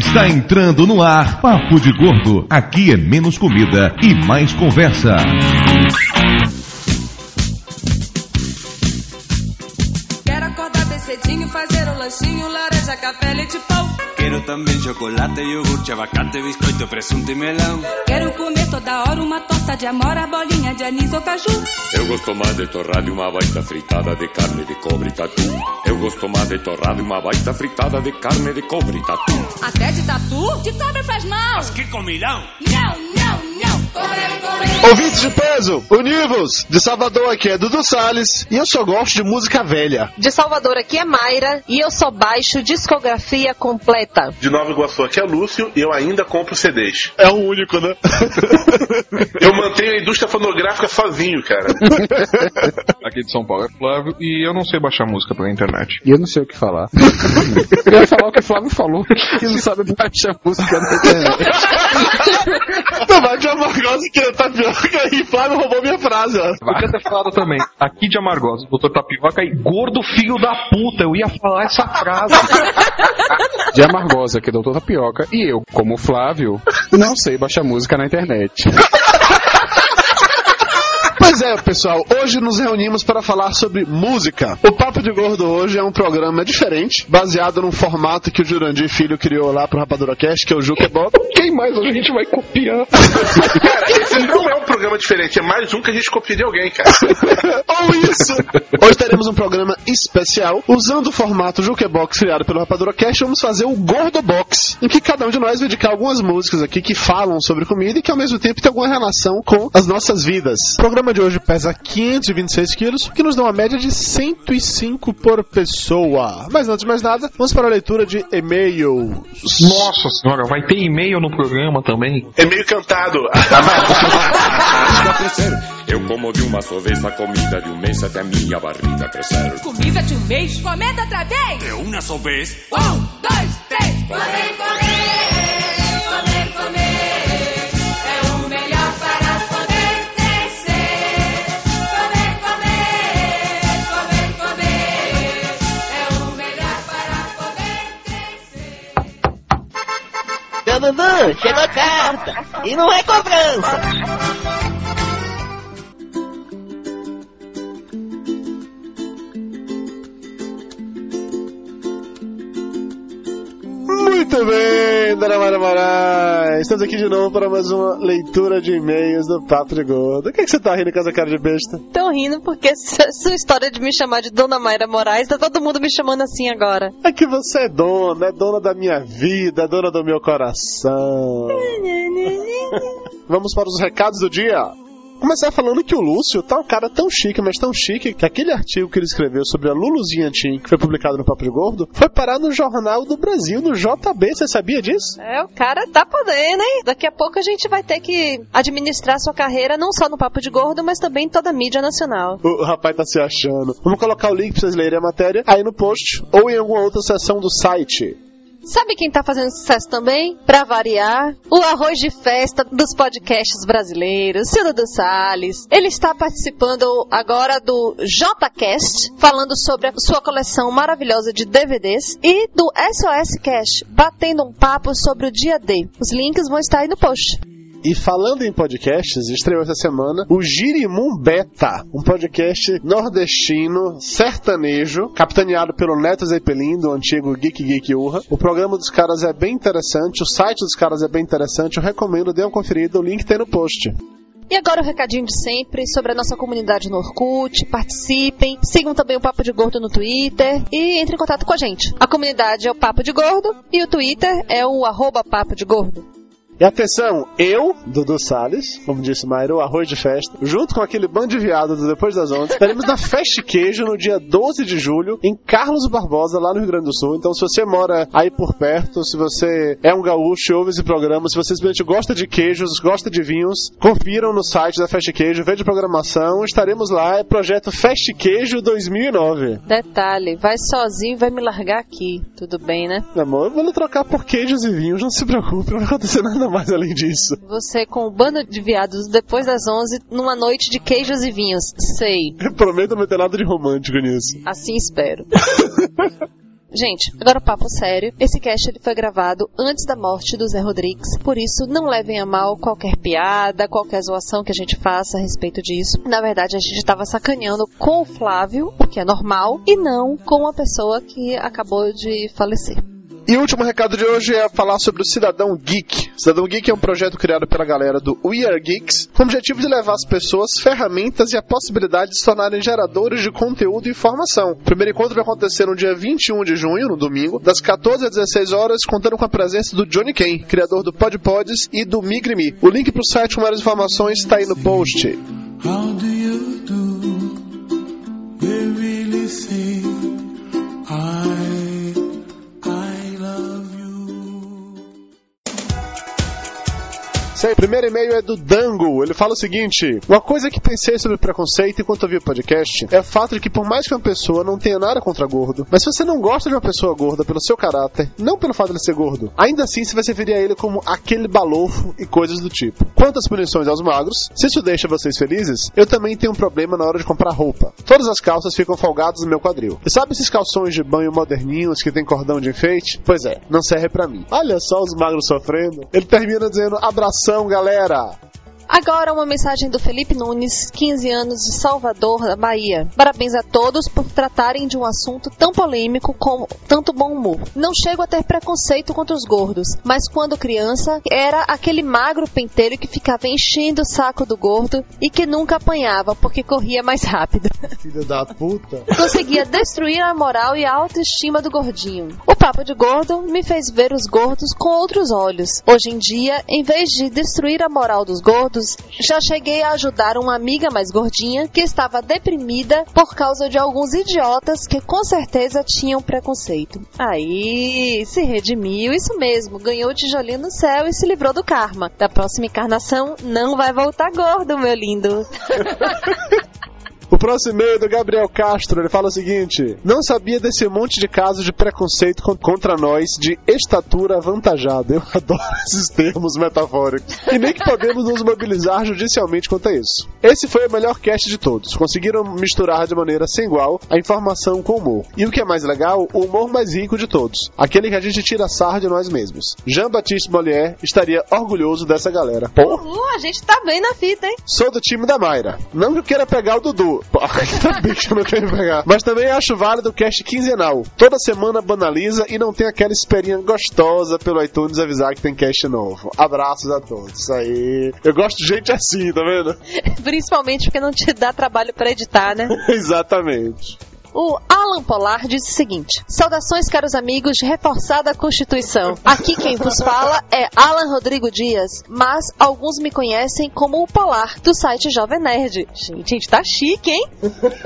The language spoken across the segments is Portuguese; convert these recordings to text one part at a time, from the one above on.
Está entrando no ar Papo de Gordo. Aqui é menos comida e mais conversa. Quero acordar bem cedinho, fazer um lanchinho, laranja, café, leite. Quero também chocolate, iogurte, abacate, biscoito, presunto e melão. Quero comer toda hora uma torta de amora, bolinha de anis ou caju. Eu gosto mais de torrada e uma baita fritada de carne de cobre e tatu. Eu gosto mais de torrada e uma baita fritada de carne de cobre e tatu. Até de tatu? De cobre faz mal. Mas que comilão! Não, não, não. Ouvintes de peso, univos! De Salvador aqui é Dudu Salles e eu só gosto de música velha. De Salvador aqui é Mayra e eu só baixo discografia completa. De Nova Iguaçu aqui é Lúcio e eu ainda compro CDs. É o único, né? Eu mantenho a indústria fonográfica sozinho, cara. Aqui de São Paulo é Flávio e eu não sei baixar música pela internet. E eu não sei o que falar. eu ia falar o que o Flávio falou, que não sabe baixar música na internet. Não vai de amargosa que tapioca e Flávio roubou minha frase, ó. Podia ter falado também, aqui de Amargosa, doutor Tapioca e gordo filho da puta, eu ia falar essa frase. De Amargosa, que é doutor Tapioca, e eu, como Flávio, não sei baixar música na internet. Pois é, pessoal, hoje nos reunimos para falar sobre música. O Papo de Gordo hoje é um programa diferente, baseado num formato que o Jurandir Filho criou lá pro Rapadura Cast, que é o Jukebox. Quem mais a gente vai copiar? Cara, esse não é um programa diferente, é mais um que a gente copia de alguém, cara. Ou isso! Hoje teremos um programa especial, usando o formato Jukebox criado pelo Rapadura Cast, vamos fazer o Gordo Box, em que cada um de nós vai dedicar algumas músicas aqui que falam sobre comida e que ao mesmo tempo tem alguma relação com as nossas vidas. O programa de hoje pesa 526 quilos, o que nos dá uma média de 105 por pessoa. Mas antes de mais nada, vamos para a leitura de e-mails. Nossa senhora, vai ter e-mail no programa também? É meio cantado. Eu como de uma só vez a comida de um mês até a minha barriga crescer. Comida de um mês, comenta outra vez. De uma só vez. Um, dois, três. Comer, comer, E não é cobrança. Muito bem, Dona Mara Moraes. Estamos aqui de novo para mais uma leitura de e-mails do Papo de Gordo. O que, é que você tá rindo com essa cara de besta? Tão rindo porque sua história de me chamar de Dona Mayra Moraes, tá todo mundo me chamando assim agora. É que você é dona, é dona da minha vida, é dona do meu coração. Vamos para os recados do dia. Começar falando que o Lúcio tá um cara tão chique, mas tão chique, que aquele artigo que ele escreveu sobre a Luluzinha Tim, que foi publicado no Papo de Gordo, foi parar no Jornal do Brasil, no JB. Você sabia disso? É, o cara tá podendo, hein? Daqui a pouco a gente vai ter que administrar sua carreira não só no Papo de Gordo, mas também em toda a mídia nacional. O, o rapaz tá se achando. Vamos colocar o link pra vocês lerem a matéria aí no post ou em alguma outra seção do site. Sabe quem tá fazendo sucesso também? Pra variar, o arroz de festa dos podcasts brasileiros, Silvio dos Salles. Ele está participando agora do JCast, falando sobre a sua coleção maravilhosa de DVDs, e do SOS Cash, batendo um papo sobre o dia D. Os links vão estar aí no post. E falando em podcasts, estreou essa semana o Girimum Beta, um podcast nordestino, sertanejo, capitaneado pelo Neto Zeppelin, do antigo Geek Geek Urra. O programa dos caras é bem interessante, o site dos caras é bem interessante, eu recomendo, dê uma conferida, o link tem no post. E agora o recadinho de sempre sobre a nossa comunidade no Orkut. Participem, sigam também o Papo de Gordo no Twitter e entrem em contato com a gente. A comunidade é o Papo de Gordo e o Twitter é o arroba Papo de Gordo. E atenção, eu, Dudu Salles, como disse Mairo, arroz de festa, junto com aquele bando de viado do Depois das Ondas, estaremos na Feste Queijo no dia 12 de julho, em Carlos Barbosa, lá no Rio Grande do Sul. Então, se você mora aí por perto, se você é um gaúcho e ouve esse programa, se você simplesmente gosta de queijos, gosta de vinhos, confiram no site da Feste Queijo, veja a programação, estaremos lá, é projeto Feste Queijo 2009. Detalhe, vai sozinho e vai me largar aqui. Tudo bem, né? Meu amor, eu vou lhe trocar por queijos e vinhos, não se preocupe, não vai acontecer nada mais além disso. Você com o bando de viados depois das 11, numa noite de queijos e vinhos. Sei. Eu prometo não ter nada de romântico nisso. Assim espero. Gente, agora papo sério. Esse cast ele foi gravado antes da morte do Zé Rodrigues, por isso não levem a mal qualquer piada, qualquer zoação que a gente faça a respeito disso. Na verdade, a gente estava sacaneando com o Flávio, o que é normal, e não com uma pessoa que acabou de falecer. E o último recado de hoje é falar sobre o Cidadão Geek. Cidadão Geek é um projeto criado pela galera do We Are Geeks, com o objetivo de levar às pessoas ferramentas e a possibilidade de se tornarem geradores de conteúdo e informação. O primeiro encontro vai acontecer no dia 21 de junho, no domingo, das 14 às 16 horas, contando com a presença do Johnny Ken, criador do PodPods e do Migrimi. O link para o site com mais informações está aí no post. How do you do? They really say I Primeiro e-mail é do Dango. Ele fala o seguinte: Uma coisa que pensei sobre preconceito enquanto ouvi o podcast é o fato de que, por mais que uma pessoa não tenha nada contra gordo, mas se você não gosta de uma pessoa gorda pelo seu caráter, não pelo fato de ele ser gordo, ainda assim você vai se referir a ele como aquele balofo e coisas do tipo. Quanto às punições aos magros, se isso deixa vocês felizes, eu também tenho um problema na hora de comprar roupa. Todas as calças ficam folgadas no meu quadril. E sabe esses calções de banho moderninhos que tem cordão de enfeite? Pois é, não serve pra mim. Olha só os magros sofrendo. Ele termina dizendo: abração, galera. Agora uma mensagem do Felipe Nunes, 15 anos de Salvador, da Bahia. Parabéns a todos por tratarem de um assunto tão polêmico com tanto bom humor. Não chego a ter preconceito contra os gordos, mas quando criança era aquele magro pentelho que ficava enchendo o saco do gordo e que nunca apanhava porque corria mais rápido. Filho da puta. Conseguia destruir a moral e a autoestima do gordinho. O papo de gordo me fez ver os gordos com outros olhos. Hoje em dia, em vez de destruir a moral dos gordos, já cheguei a ajudar uma amiga mais gordinha que estava deprimida por causa de alguns idiotas que com certeza tinham preconceito. Aí, se redimiu, isso mesmo, ganhou o tijolinho no céu e se livrou do karma. Da próxima encarnação, não vai voltar gordo, meu lindo. O próximo e-mail é do Gabriel Castro, ele fala o seguinte: Não sabia desse monte de casos de preconceito con- contra nós de estatura avantajada. Eu adoro esses termos metafóricos. E nem que podemos nos mobilizar judicialmente quanto a isso. Esse foi o melhor cast de todos. Conseguiram misturar de maneira sem igual a informação com o humor. E o que é mais legal, o humor mais rico de todos. Aquele que a gente tira sarro de nós mesmos. Jean-Baptiste Molière estaria orgulhoso dessa galera. Porra! Uh, a gente tá bem na fita, hein? Sou do time da Mayra. Não que eu queira pegar o Dudu. Bem que eu não quero pegar. Mas também acho válido o cast quinzenal. Toda semana banaliza e não tem aquela esperinha gostosa pelo iTunes avisar que tem cast novo. Abraços a todos. Isso aí. Eu gosto de gente assim, tá vendo? Principalmente porque não te dá trabalho pra editar, né? Exatamente. O Alan Polar diz o seguinte: Saudações, caros amigos de Reforçada Constituição. Aqui quem vos fala é Alan Rodrigo Dias, mas alguns me conhecem como o Polar, do site Jovem Nerd. Gente, a gente tá chique, hein?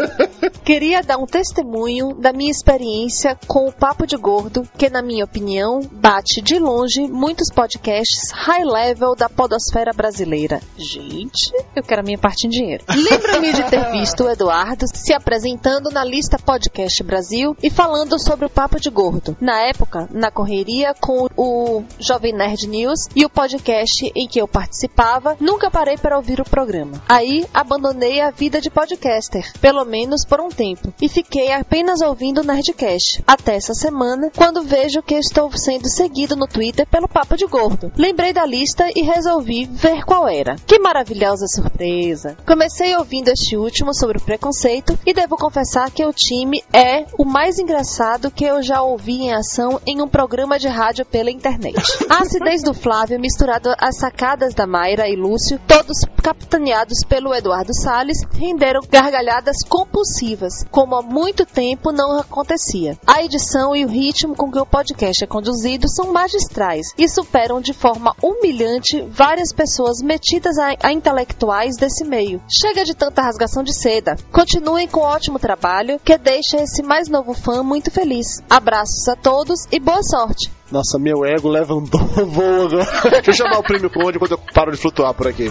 Queria dar um testemunho da minha experiência com o Papo de Gordo, que, na minha opinião, bate de longe muitos podcasts high level da podosfera brasileira. Gente, eu quero a minha parte em dinheiro. Lembro-me de ter visto o Eduardo se apresentando na lista Podcast Brasil e falando sobre o Papo de Gordo. Na época, na correria com o Jovem Nerd News e o podcast em que eu participava, nunca parei para ouvir o programa. Aí, abandonei a vida de podcaster, pelo menos por um tempo, e fiquei apenas ouvindo o Nerdcast. Até essa semana, quando vejo que estou sendo seguido no Twitter pelo Papo de Gordo. Lembrei da lista e resolvi ver qual era. Que maravilhosa surpresa! Comecei ouvindo este último sobre o preconceito e devo confessar que o time é o mais engraçado que eu já ouvi em ação em um programa de rádio pela internet. A acidez do Flávio misturado às sacadas da Mayra e Lúcio, todos capitaneados pelo Eduardo Salles, renderam gargalhadas compulsivas, como há muito tempo não acontecia. A edição e o ritmo com que o podcast é conduzido são magistrais e superam de forma humilhante várias pessoas metidas a, a intelectuais desse meio. Chega de tanta rasgação de seda. Continuem com o ótimo trabalho que deixa esse mais novo fã muito feliz. Abraços a todos e boa sorte! Nossa, meu ego levantou voo agora. Deixa eu chamar o prêmio Conde enquanto eu paro de flutuar por aqui.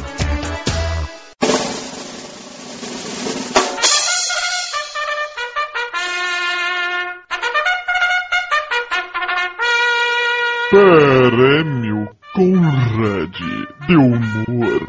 Prêmio Conrad de Humor.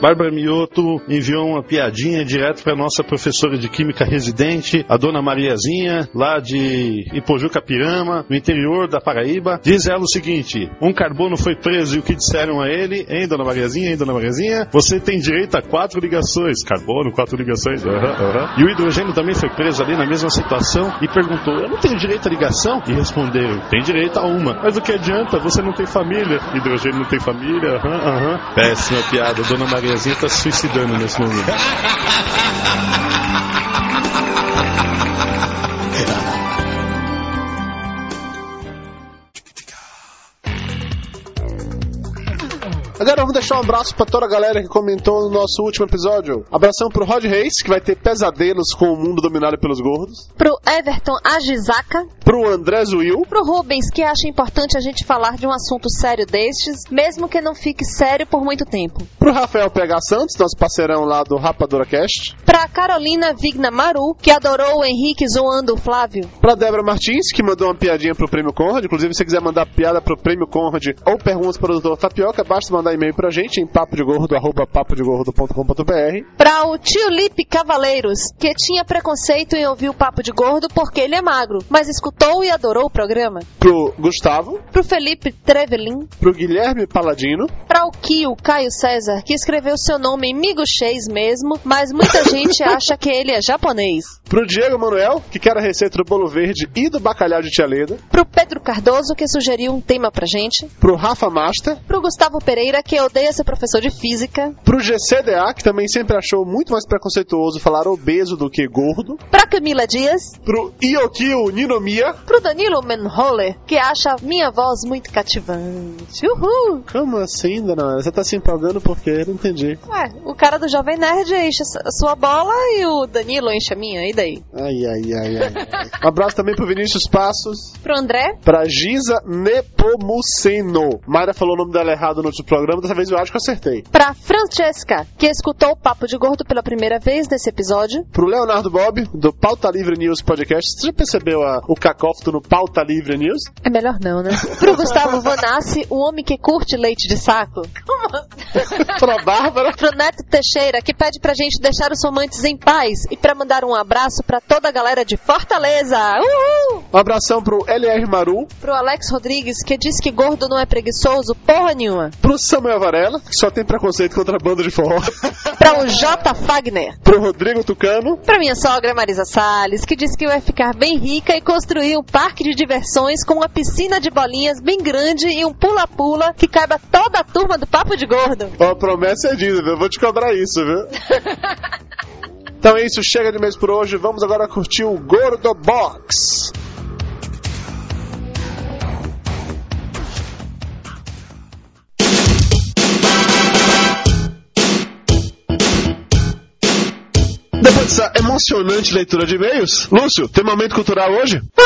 Bárbara Mioto enviou uma piadinha direto para nossa professora de química residente, a dona Mariazinha, lá de Ipojuca Pirama, no interior da Paraíba. Diz ela o seguinte: um carbono foi preso e o que disseram a ele, hein, dona Mariazinha, hein, dona Mariazinha? Você tem direito a quatro ligações. Carbono, quatro ligações. aham, aham. E o hidrogênio também foi preso ali na mesma situação e perguntou: Eu não tenho direito à ligação? E responderam: Tem direito a uma. Mas o que adianta? Você não tem família. Hidrogênio não tem família? Aham. Péssima piada. Dona Mariazinha está se suicidando nesse momento. Agora vamos deixar um abraço pra toda a galera que comentou no nosso último episódio. Abração pro Rod Reis, que vai ter pesadelos com o mundo dominado pelos gordos. Pro Everton Agizaka. Pro André Zuil. Pro Rubens, que acha importante a gente falar de um assunto sério destes, mesmo que não fique sério por muito tempo. Pro Rafael PH Santos, nosso parceirão lá do Rapadura Cast. Pra Carolina Vigna Maru, que adorou o Henrique zoando o Flávio. Pra Débora Martins, que mandou uma piadinha pro Prêmio Conrad. Inclusive, se você quiser mandar piada pro Prêmio Conrad ou perguntas para o Dr. Tapioca, basta mandar e-mail pra gente em papodegordo, arroba papodegordo.com.br. Pra o tio Lipe Cavaleiros, que tinha preconceito em ouvir o Papo de Gordo porque ele é magro, mas escutou e adorou o programa. Pro Gustavo. Pro Felipe Trevelin. Pro Guilherme Paladino. Pra o Kio Caio César, que escreveu seu nome em miguxês mesmo, mas muita gente acha que ele é japonês. Pro Diego Manuel, que quer a receita do bolo verde e do bacalhau de tia Leda. Pro Pedro Cardoso, que sugeriu um tema pra gente. Pro Rafa Master. Pro Gustavo Pereira, que odeia ser professor de física. Pro GCDA, que também sempre achou muito mais preconceituoso falar obeso do que gordo. Pra Camila Dias. Pro Iokio Ninomiya. Pro Danilo Menholler, que acha minha voz muito cativante. Uhul! Como assim, dona? Você tá se empolgando por quê? Não entendi. Ué, o cara do Jovem Nerd enche a sua bola e o Danilo enche a minha, e daí? Ai, ai, ai, ai. um abraço também pro Vinícius Passos. Pro André. Pra Giza Nepomuceno. Mayra falou o nome dela errado no outro programa, dessa vez eu acho que eu acertei. Pra Francesca, que escutou o Papo de Gordo pela primeira vez nesse episódio. Pro Leonardo Bob, do Pauta Livre News Podcast. Você já percebeu a, o cacófito no Pauta Livre News? É melhor não, né? Pro Gustavo Vanassi, o homem que curte leite de saco. pra Bárbara. Pro Neto Teixeira, que pede pra gente deixar os fumantes em paz. E pra mandar um abraço pra toda a galera de Fortaleza. Uhul! Um abração pro LR Maru. Pro Alex Rodrigues, que diz que gordo não é preguiçoso porra nenhuma. Pro Samuel Varela, que só tem preconceito contra a banda de forró. pra o J. Fagner. Pro Rodrigo Tucano. Pra minha sogra Marisa Salles, que diz que vai ficar bem rica e construir um parque de diversões com uma piscina de bolinhas bem grande e um pula-pula que caiba toda a turma do Papo de Gordo. Ó, a promessa é dita? Eu vou te cobrar isso, viu? então é isso, chega de mês por hoje. Vamos agora curtir o Gordo Box. Depois dessa emocionante leitura de e-mails, Lúcio, tem momento cultural hoje? Não,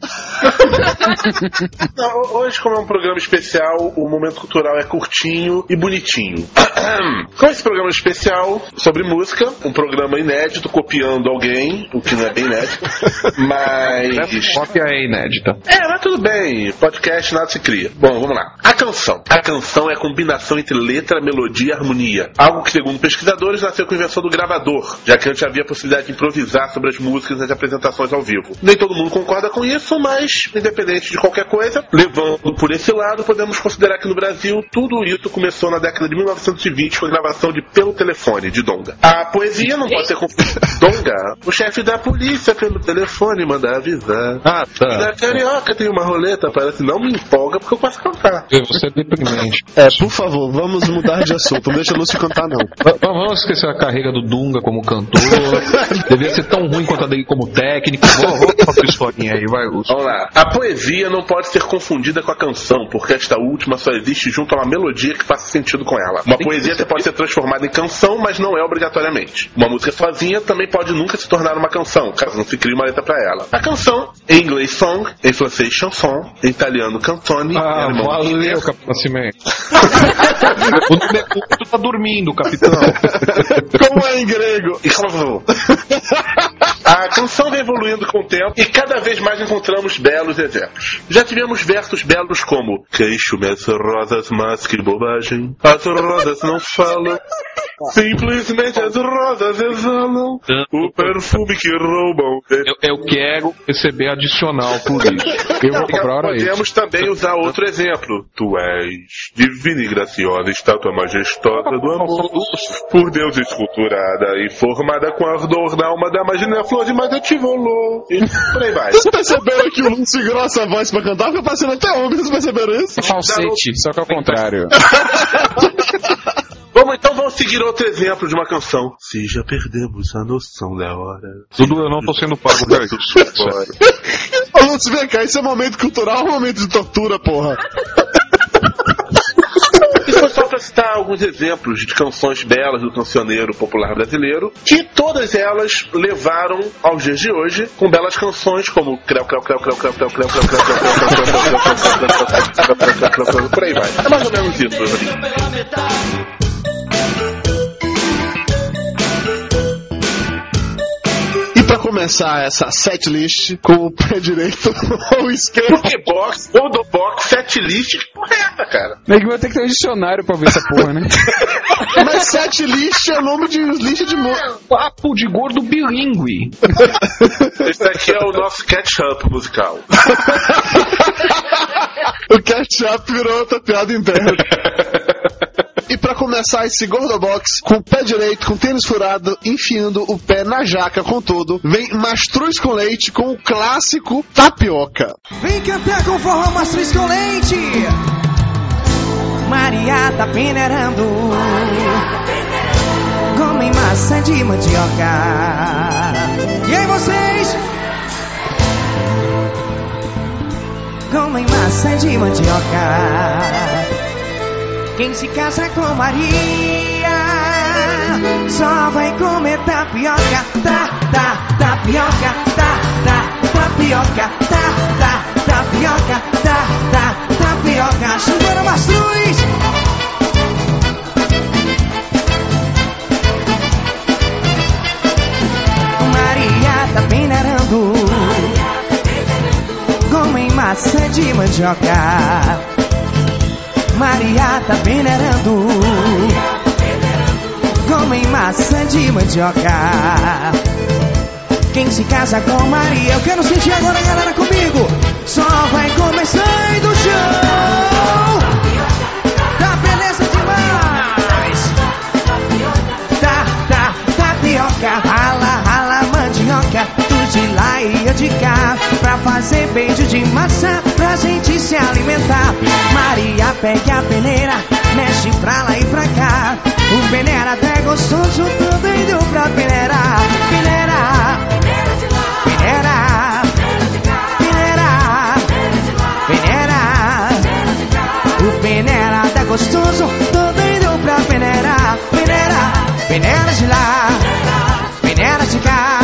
hoje, como é um programa especial, o momento cultural é curtinho e bonitinho. Com esse programa especial sobre música, um programa inédito, copiando alguém, o que não é bem inédito, mas. Cópia é inédita. É, mas tudo bem, podcast nada se cria. Bom, vamos lá. A canção. A canção é a combinação entre letra, melodia e harmonia. Algo que, segundo pesquisadores, nasceu com a invenção do gravador, já que antes havia a possibilidade de improvisar sobre as músicas nas apresentações ao vivo. Nem todo mundo concorda com isso, mas, independente de qualquer coisa, levando por esse lado, podemos considerar que no Brasil tudo isso começou na década de 1920 com a gravação de Pelo Telefone, de Donga. A poesia não pode ser confundida. Donga, o chefe da polícia pelo telefone manda avisar. Ah, tá. Da carioca tem uma roleta, parece não me empolga porque eu posso cantar. Você é deprimente. É, por favor, vamos mudar de assunto. Não deixa a Lúcio cantar, não. V- Vamos esquecer a carreira do Dunga como cantor. Devia ser tão ruim quanto a dele como técnico. Vamos pra historinha aí, vai, Vamos lá. A poesia não pode ser confundida com a canção, porque esta última só existe junto a uma melodia que faça sentido com ela. Uma poesia até pode ser transformada em canção, mas não é obrigatoriamente. Uma música sozinha também pode nunca se tornar uma canção, caso não se crie uma letra para ela. A canção, em inglês song, em francês chanson, em italiano cantone, Ah, em alemão valeu, Capitão Nascimento. o Nebuto tá dormindo, capitão. Como é em grego? E A canção vem evoluindo com o tempo e cada vez mais encontramos belos exemplos. Já tivemos versos belos como Queixo-me as rosas, mas que bobagem. As rosas não falam. Simplesmente as rosas exalam o perfume que roubam. Eu, eu quero receber adicional por isso. Eu vou comprar hora isso. Podemos também usar outro exemplo. Tu és divina e graciosa, estátua majestosa do amor. Por Deus esculturada e formada com ardor na alma da magia flor de te volou. E por aí vai. Vocês perceberam que o Lúcio segurou essa voz pra cantar? Fica parecendo até homem, vocês perceberam isso? Falsete, só que ao contrário. Vamos então, vamos seguir outro exemplo de uma canção. Se já perdemos a noção da hora. Dudu, eu não tô sendo pago pra isso. Lúcio, vem cá, isso é momento cultural ou momento de tortura, porra? Foi só para citar alguns exemplos de canções belas do cancioneiro popular brasileiro, que todas elas levaram aos dias de hoje com belas canções como Creu, Creu, Creu, Creu, Creu, Creu, Creu, Creu, Creu, Creu, Creu, Creu, Creu, Creu, Creu, por aí vai. É mais ou menos isso, começar essa setlist com o pé direito ou esquerdo. Porque box, ou do box, setlist, que porra é cara? Nego vai ter que ter um dicionário pra ver essa porra, né? Mas setlist é o nome de lista de música. Papo de gordo bilíngue. Esse aqui é o nosso catch-up musical. O ketchup virou outra piada interna. E pra começar esse gordobox, com o pé direito, com o tênis furado, enfiando o pé na jaca com tudo, vem mastruz com leite com o clássico tapioca. Vem cantar com forró mastruz com leite. Maria tá peneirando. Comem maçã de mandioca. E aí vocês? Comem maçã de mandioca. Quem se casa com Maria só vai comer tapioca, tá, tá, tapioca, tá, tá, tapioca, tá, tá, tapioca, tá, tá, tapioca. Chupando mastruz. Comem maçã de mandioca. Maria tá peneirando. Comem maçã de mandioca. Quem se casa com Maria, eu quero sentir agora a galera comigo. Só vai começar do chão. De lá e eu de cá. Pra fazer beijo de maçã. Pra gente se alimentar. Maria pega a peneira. Mexe pra lá e pra cá. O peneira até gostoso. Tô doido pra. Peneirar. Peneira. Peneira. Peneira. O peneira tá gostoso. Tô doido pra peneirar. Peneira. Peneira de lá. Peneira de cá.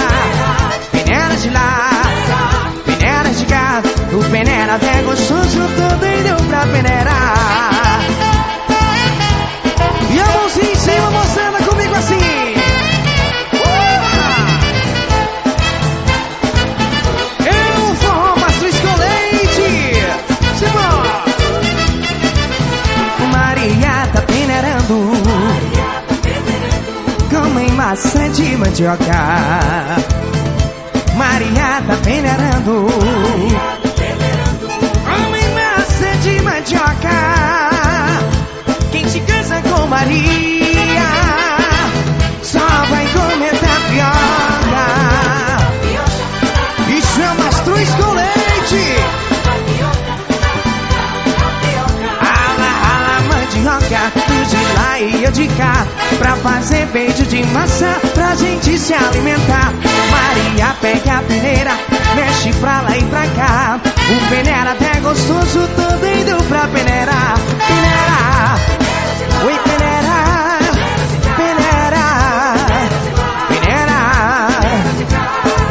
Pra peneirar. E a mãozinha em cima, moçada, comigo assim. Eu forró mastruz com leite. Simão. Maria tá peneirando. Comem maçã de mandioca. Maria tá peneirando. Maria só vai comer tapioca. Isso é mastruz com leite. Ala, ala, mandioca, tu de lá e eu de cá. Pra fazer beijo de maçã, pra gente se alimentar. Maria pega a peneira, mexe pra lá e pra cá. O peneira até gostoso, tô doido pra peneirar. Peneirar,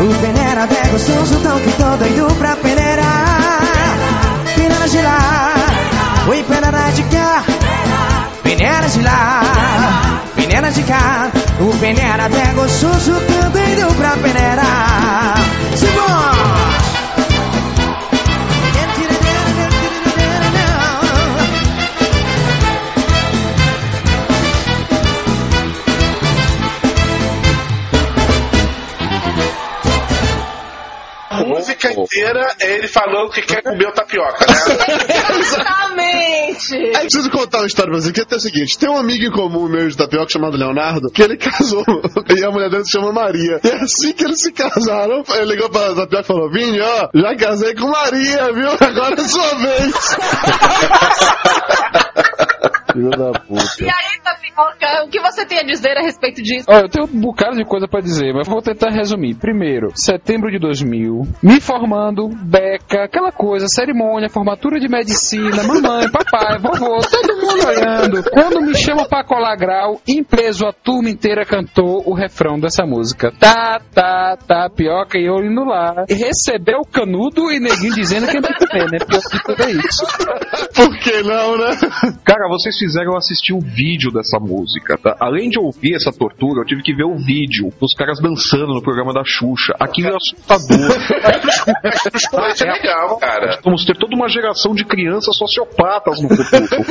O peneira até gostoso, tão que tô doido pra peneirar. Peneira de lá, oi peneira de cá. Peneira de lá, peneira de cá. O peneira até gostoso também deu pra peneirar. Simbora! Inteira é ele falando que quer comer o tapioca, né? Exatamente! Aí preciso contar uma história pra você, que é o seguinte: tem um amigo em comum meu de tapioca chamado Leonardo, que ele casou e a mulher dele se chama Maria. E assim que eles se casaram, ele ligou pra tapioca e falou: Vini, ó, já casei com Maria, viu? Agora é sua vez. Filho da puta. E aí, Tapioca, o que você tem a dizer a respeito disso? Ó, eu tenho um bocado de coisa pra dizer, mas vou tentar resumir. Primeiro, setembro de 2000, me formando, beca, aquela coisa, cerimônia, formatura de medicina, mamãe, papai, vovô, todo mundo olhando. Quando me chama pra colar grau, em peso a turma inteira cantou o refrão dessa música. Tá, tá, tá, pioca e eu indo lá. E recebeu o canudo e neguinho dizendo que ia comer, né? Pior que tudo é isso. Por que não, né? Cara, vocês fizeram eu assistir o vídeo dessa música, tá? Além de ouvir essa tortura, eu tive que ver o vídeo dos caras dançando no programa da Xuxa. Aquilo é assustador. Isso é legal, cara. Vamos ter toda uma geração de crianças sociopatas no futuro.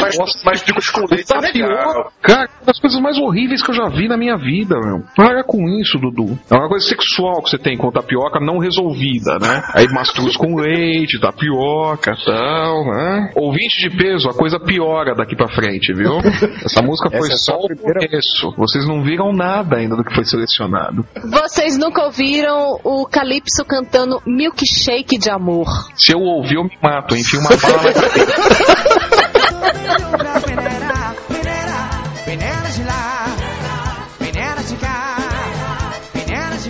Mas, mas leite é. Cara, uma das coisas mais horríveis que eu já vi na minha vida, meu. Para com isso, Dudu. É uma coisa sexual que você tem com tapioca não resolvida, né? Aí mastruz com leite, tapioca tal, né? Ouvinte de peso, a coisa piora daqui pra frente, viu? Essa música foi Essa é só a o primeira- começo. Vocês não viram nada ainda do que foi selecionado. Vocês nunca ouviram o Calypso cantando Milkshake de Amor? Se eu ouvir, eu me mato. Enfio uma bala na cabeça.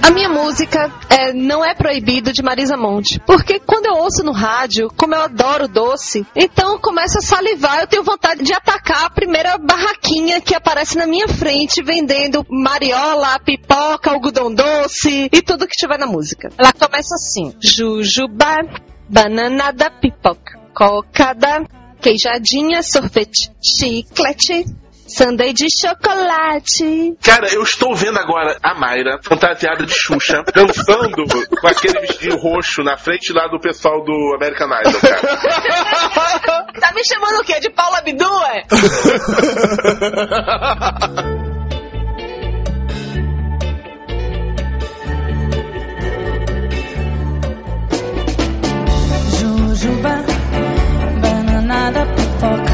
A minha música é, não é proibido de Marisa Monte. Porque quando eu ouço no rádio, como eu adoro doce, então eu começo a salivar, eu tenho vontade de atacar a primeira barraquinha que aparece na minha frente, vendendo mariola, pipoca, algodão doce e tudo que tiver na música. Ela começa assim: Jujuba, bananada, pipoca, cocada, queijadinha, sorvete, chiclete, sundae de chocolate. Cara, eu estou vendo agora a Mayra, fantasiada de Xuxa, dançando com aquele vestido roxo na frente lá do pessoal do American Idol, cara. Tá me chamando o quê? De Paula Abdu, é? Jujuba, bananada, pipoca,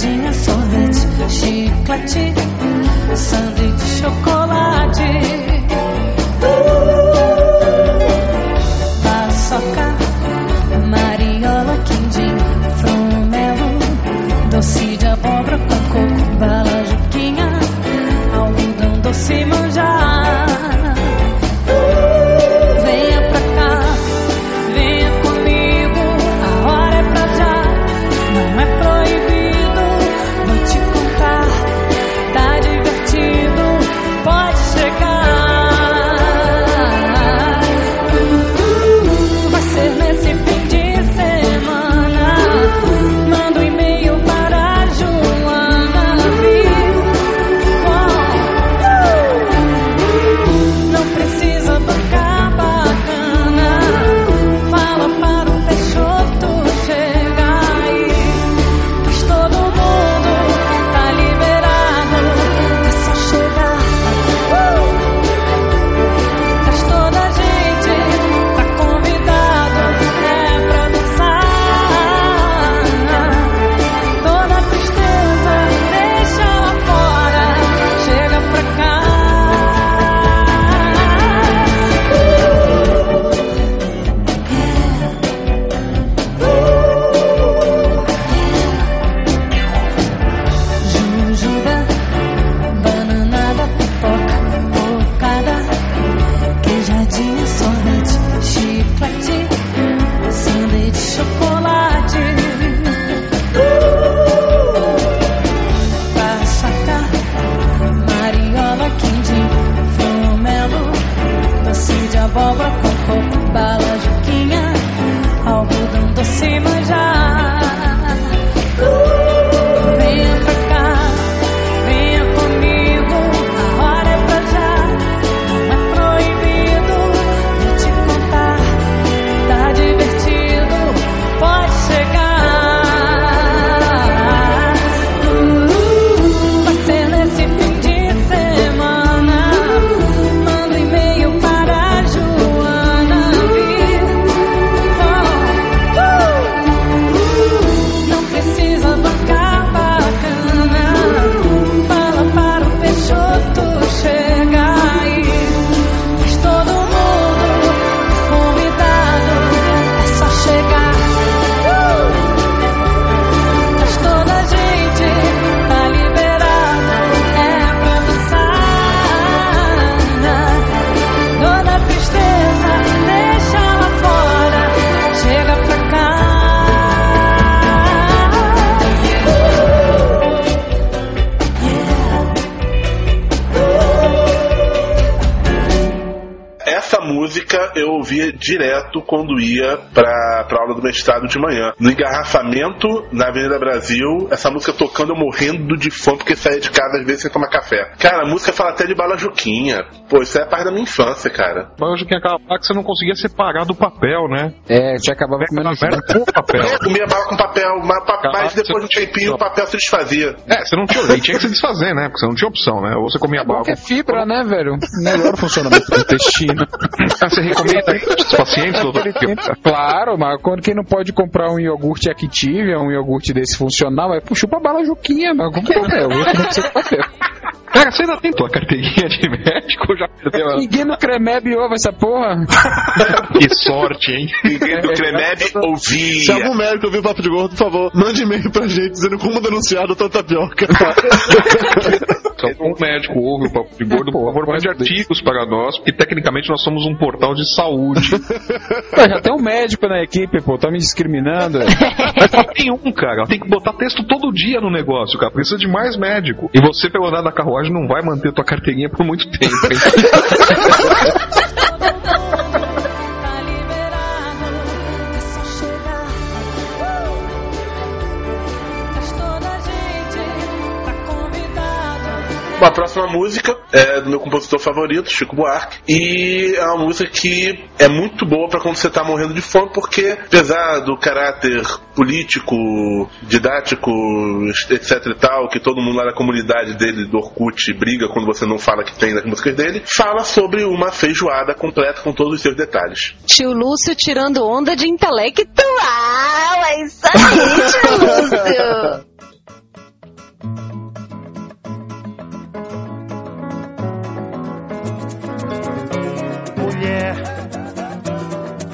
queijadinha, sorvete, chiclete, sanduíche chocolate. Paçoca, mariola, quindim, frumelo, doce de abóbora com coco, bala, juquinha, algodão doce manjar. Ouvia direto quando ia pra, pra aula do mestrado de manhã. No engarrafamento, na Avenida Brasil, essa música tocando, eu morrendo de fome, porque saía de casa às vezes sem tomar café. Cara, a música fala até de bala Juquinha. Pô, isso é parte da minha infância, cara. Hoje que aquela parte que você não conseguia separar do papel, né? É, já acabava comendo merda com papel. Eu comia bala com papel, mas, pa- mas depois de um tempinho o papel se desfazia. É, você não tinha tinha que se desfazer, né? Porque você não tinha opção, né? Ou você comia bala. Porque é fibra, né, velho? Melhor o funcionamento do intestino. Ah, você recomenda os pacientes, doutor? Claro, mas quando quem não pode comprar um iogurte Activia, um iogurte desse funcional, é puxa pra bala Juquinha, mas com papel. Eu não precisa de papel. Cara, você ainda tem tua carteirinha de médico já perdeu a... Ninguém no Cremeb ouve essa porra. Que sorte, hein? Ninguém do Cremeb ouvia. Se algum médico ouvir o Papo de Gordo, por favor, mande e-mail pra gente dizendo como denunciar o doutor Tapioca. Se algum médico ouve o Papo de Gordo, por favor, mande artigos para nós, porque tecnicamente nós somos um portal de saúde. Pô, já tem um médico na equipe, pô, tá me discriminando. Mas só tem um, cara. Tem que botar texto todo dia no negócio, cara. Precisa de mais médico. E você, pelo andar da carruagem, não vai manter tua carteirinha por muito tempo. a próxima música é do meu compositor favorito, Chico Buarque, e é uma música que é muito boa pra quando você tá morrendo de fome, porque apesar do caráter político, didático, etc e tal, que todo mundo lá da comunidade dele, do Orkut, briga quando você não fala que tem nas músicas dele, fala sobre uma feijoada completa com todos os seus detalhes. Tio Lúcio tirando onda de intelectual. É isso aí, tio Lúcio.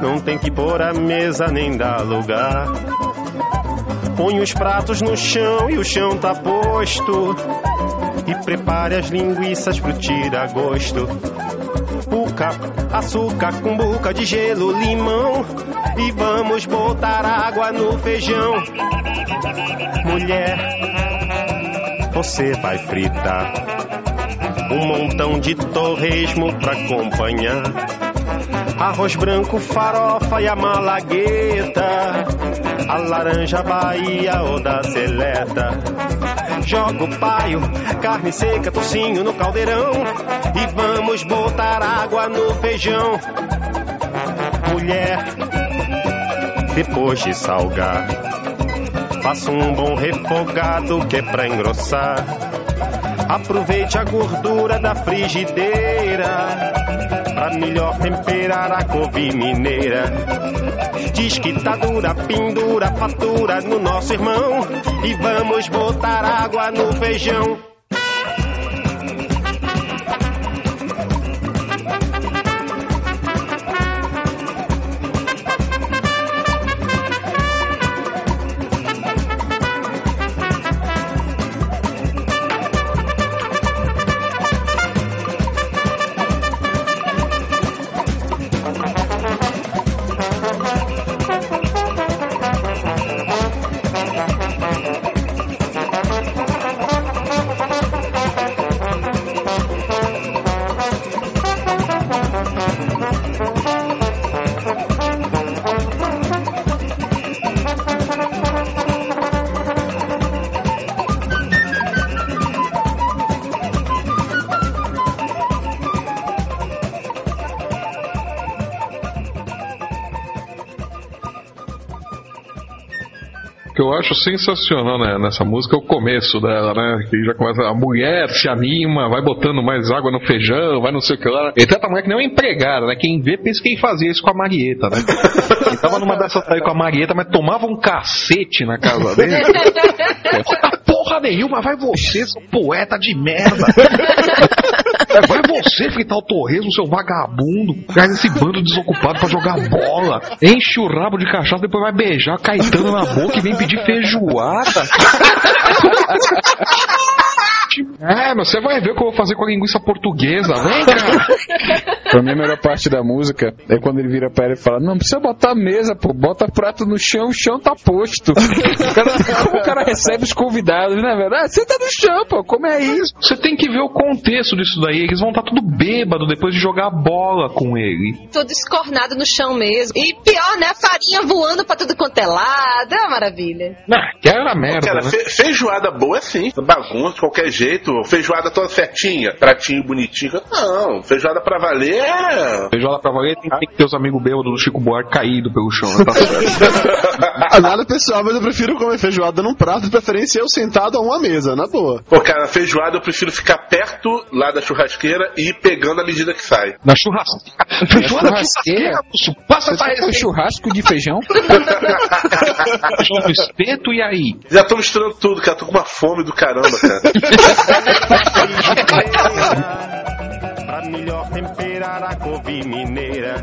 Não tem que pôr a mesa nem dar lugar. Põe os pratos no chão e o chão tá posto. E prepare as linguiças pro tira-gosto. Puca, açúcar, cumbuca de gelo, limão. E vamos botar água no feijão. Mulher, você vai fritar um montão de torresmo pra acompanhar. Arroz branco, farofa e a malagueta. A laranja Bahia ou da seleta. Joga o paio, carne seca, tocinho no caldeirão. E vamos botar água no feijão. Mulher, depois de salgar, faça um bom refogado que é pra engrossar. Aproveite a gordura da frigideira pra melhor temperar a couve mineira. Diz que tá dura, pendura, fatura no nosso irmão. E vamos botar água no feijão. Que eu acho sensacional né, nessa música é o começo dela, né? Que já começa, a mulher se anima, vai botando mais água no feijão, vai não sei o que lá. E trata a mulher que nem uma empregada, né? Quem vê pensa que quem fazia isso com a Marieta, né? Ele tava numa dessas aí com a Marieta, mas tomava um cacete na casa dele. Porra nenhuma, vai você, seu poeta de merda. Você fritar o torresmo, seu vagabundo. Traz esse bando desocupado pra jogar bola. Enche o rabo de cachaça, depois vai beijar Caetano na boca e vem pedir feijoada. É, mas você vai ver o que eu vou fazer com a linguiça portuguesa, vem, cara. Pra mim, a melhor parte da música é quando ele vira pra ela e fala: Não precisa botar a mesa, pô, bota prato no chão, o chão tá posto. O cara- como o cara recebe os convidados, não é verdade? Você tá no chão, pô, como é isso? Você tem que ver o contexto disso daí. Eles vão estar tudo bêbado depois de jogar bola com ele. Todo escornado no chão mesmo. E pior, né? A farinha voando pra tudo quanto é lado. É uma maravilha. Ah, que era merda, Cara, né? fe- feijoada boa é sim. Bagunça de qualquer jeito. Feijoada toda certinha. Pratinho bonitinho. Não, feijoada pra valer é. Feijoada pra valer tem, tem que ter os amigos bêbados do Chico Buarque caído pelo chão. né? Tá certo. Nada pessoal, mas eu prefiro comer feijoada num prato, de preferência eu sentado a uma mesa, na boa. Pô, cara, feijoada eu prefiro ficar perto lá da churrasqueira e ir pegando à medida que sai. Na churrasqueira. Na churrasqueira? moço. Passa Você essa um receita. churrasco de feijão? Feijão espeto e aí? Já tô misturando tudo, cara. Tô com uma fome do caramba, cara. Pra melhor temperar a couve mineira.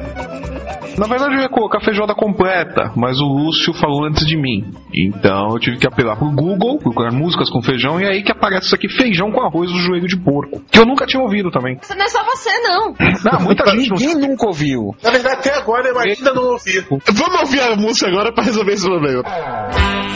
Na verdade eu ia colocar feijoada completa, mas o Lúcio falou antes de mim. Então eu tive que apelar pro Google, procurar músicas com feijão, e aí que aparece isso aqui, feijão com arroz do joelho de porco. Que eu nunca tinha ouvido também. Isso não é só você, não. Não, muita gente não Ninguém nunca ouviu. Na verdade, até agora eu ainda não ouvi. Vamos ouvir a música agora pra resolver esse problema. Eu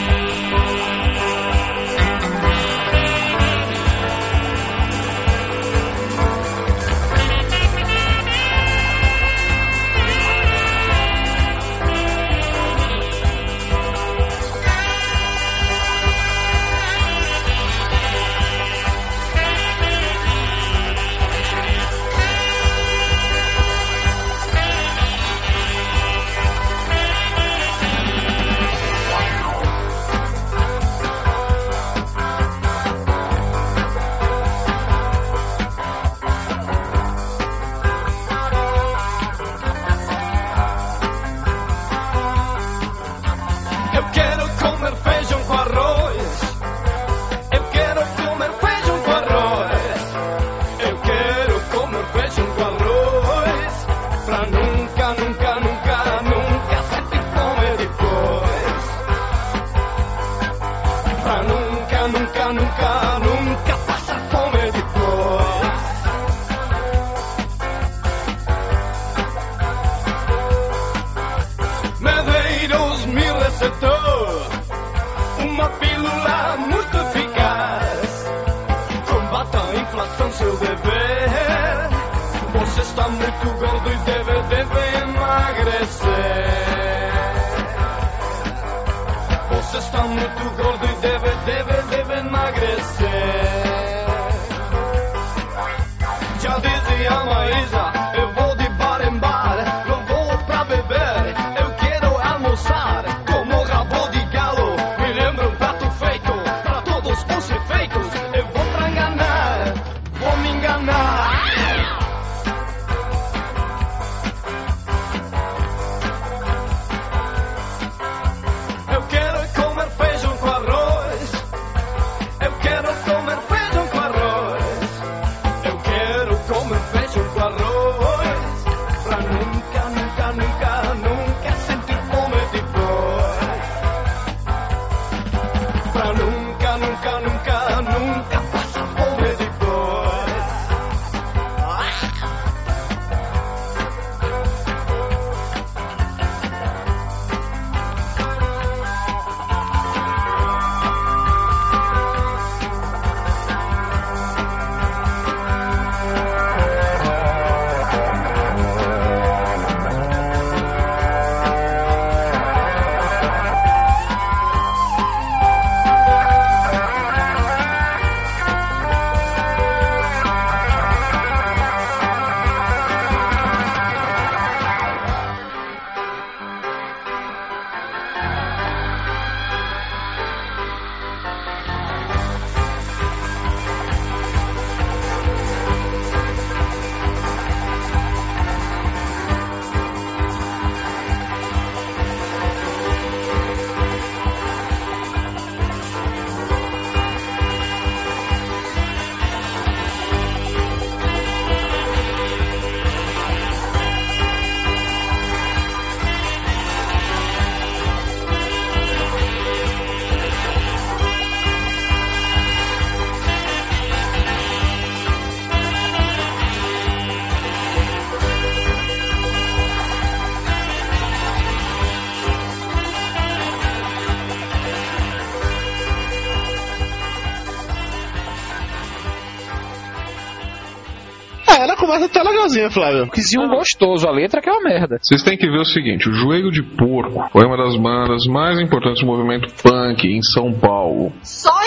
Flávio. Quizinho gostoso, a letra que é uma merda. Vocês têm que ver o seguinte: o Joelho de Porco foi uma das bandas mais importantes do movimento punk em São Paulo. Só em São Paulo.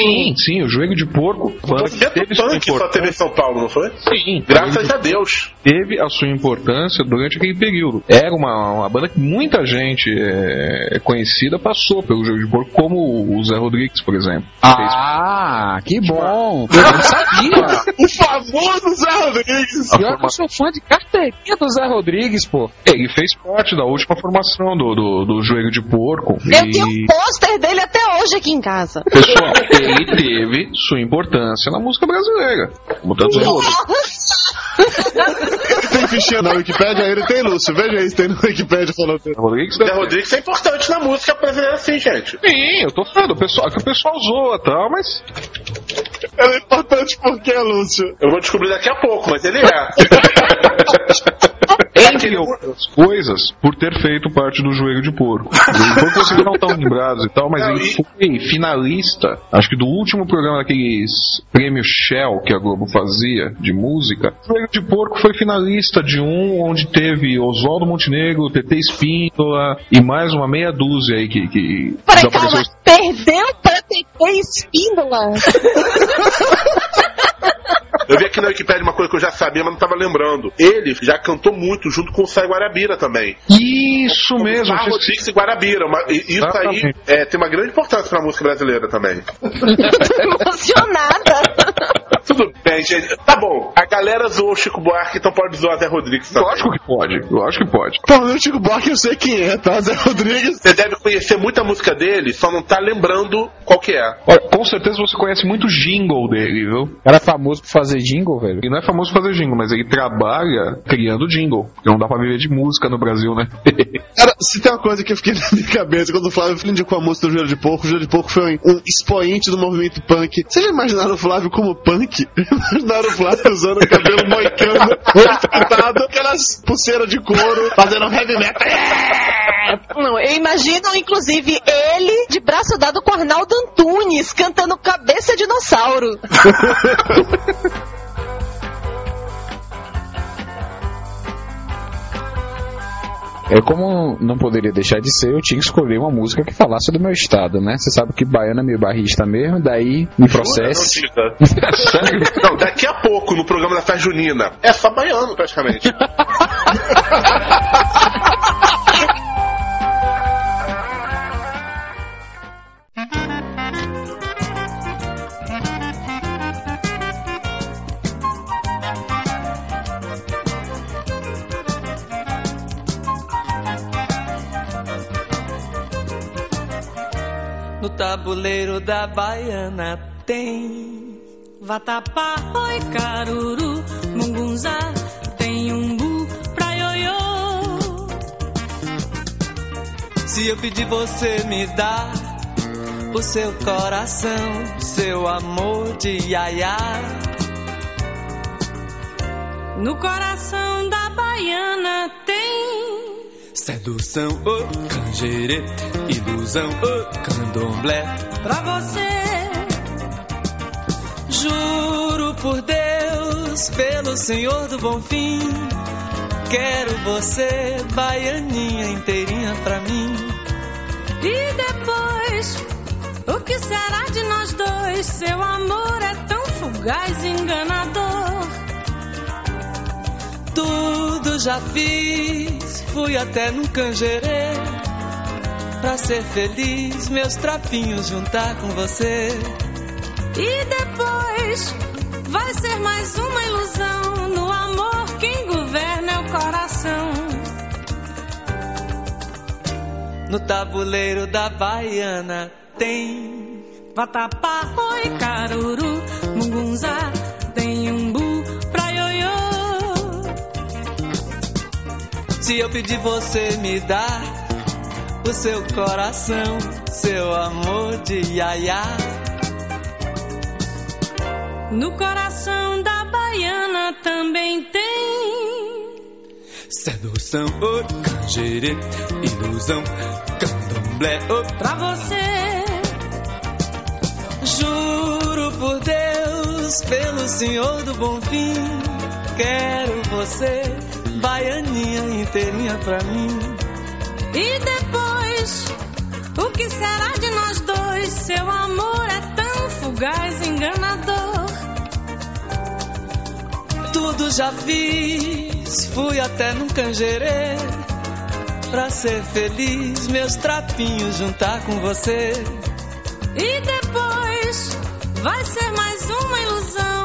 Sim, sim, o Joelho de Porco. banda que Movimento teve punk só teve em São Paulo, não foi? Sim. Graças a Deus. Teve a sua importância durante aquele período. Era uma, uma banda que muita gente é, conhecida passou pelo Joelho de Porco, como o Zé Rodrigues, por exemplo. Ah, que bom. Eu não sabia. O famoso Zé Rodrigues. Pior que eu sou fã de carteirinha do Zé Rodrigues, pô. Ele fez parte da última formação do, do, do Joelho de Porco. Eu e... tenho um pôster dele até hoje aqui em casa. Pessoal, ele teve sua importância na música brasileira, como tantos outros. Ele tem fichinha na Wikipédia, ele tem Lúcio. Veja aí se tem na Wikipédia falando. Rodrigues Zé Rodrigues é importante na música brasileira, sim, gente. Sim, eu tô falando, o pessoal, que o pessoal zoa e tal, mas. Ela é importante porque, Lúcio. Eu vou descobrir daqui a pouco, mas ele é. Entre outras coisas, por ter feito parte do Joelho de Porco. O Joelho de Porco vocês não estão lembrados e tal, mas Não, ele foi finalista, acho que do último programa daqueles prêmios Shell que a Globo fazia de música. O Joelho de Porco foi finalista de um onde teve Oswaldo Montenegro, TT Espíndola e mais uma meia dúzia aí que, que Peraí, calma. Perdeu pra TT Espíndola? Eu vi aqui na Wikipedia uma coisa que eu já sabia, mas não tava lembrando. Ele já cantou muito junto com o Sai Guarabira também. Isso mesmo, Zé eu Rodrigues e Guarabira. uma- e isso aí é, tem uma grande importância pra música brasileira também. Emocionada. Tudo bem, gente. Tá bom. A galera zoou o Chico Buarque, então pode zoar Zé Rodrigues também. Lógico que pode, lógico que pode. Pô, meu Chico Buarque eu sei quem é, tá? Zé Rodrigues. Você deve conhecer muita música dele, só não tá lembrando qual que é. Olha, com certeza você conhece muito jingle dele, viu? O cara é famoso por fazer jingle, velho. Ele não é famoso por fazer jingle, mas ele trabalha criando jingle. Porque não dá pra viver de música no Brasil, né? Cara, se tem uma coisa que eu fiquei na minha cabeça quando o Flávio indicou a música do Joelho de Porco, o Joelho de Porco foi um, um expoente do movimento punk. Vocês já imaginaram o Flávio como punk? Imaginaram o Flávio usando o cabelo moicano, pintado, aquelas pulseiras de couro, fazendo heavy metal. Não, eu imagino, inclusive, ele de braço dado com Arnaldo Antunes cantando Cabeça Dinossauro. É como não poderia deixar de ser, eu tinha que escolher uma música que falasse do meu estado, né? Você sabe que baiano é meio barrista mesmo, daí me processe. Jura? Não. Não, daqui a pouco, no programa da festa junina. É só baiano, praticamente. No tabuleiro da baiana tem Vatapá, oi caruru, mungunzá, tem umbu pra ioiô. Se eu pedir você me dá o seu coração, seu amor de iaiá. No coração da baiana Sedução, ô canjerê, ilusão, ô candomblé. pra você. Juro por Deus, pelo Senhor do Bom Fim, quero você, baianinha inteirinha pra mim. E depois, o que será de nós dois? Seu amor é tão fugaz e enganador. Tudo já fiz, fui até no canjerê. Pra ser feliz, meus trapinhos juntar com você. E depois, vai ser mais uma ilusão. No amor, quem governa é o coração. No tabuleiro da baiana tem Vatapá, oi caruru, mungunzá, tem umbu Se eu pedir você me dá o seu coração, seu amor de iaiá. No coração da baiana também tem Sedução, ô canjerê, ilusão, candomblé, ô pra você. Juro por Deus, pelo Senhor do Bom Fim, quero você, baianinha inteirinha pra mim. E depois, o que será de nós dois? Seu amor é tão fugaz, enganador. Tudo já fiz, fui até num canjerê. Pra ser feliz, meus trapinhos juntar com você. E depois, vai ser mais uma ilusão.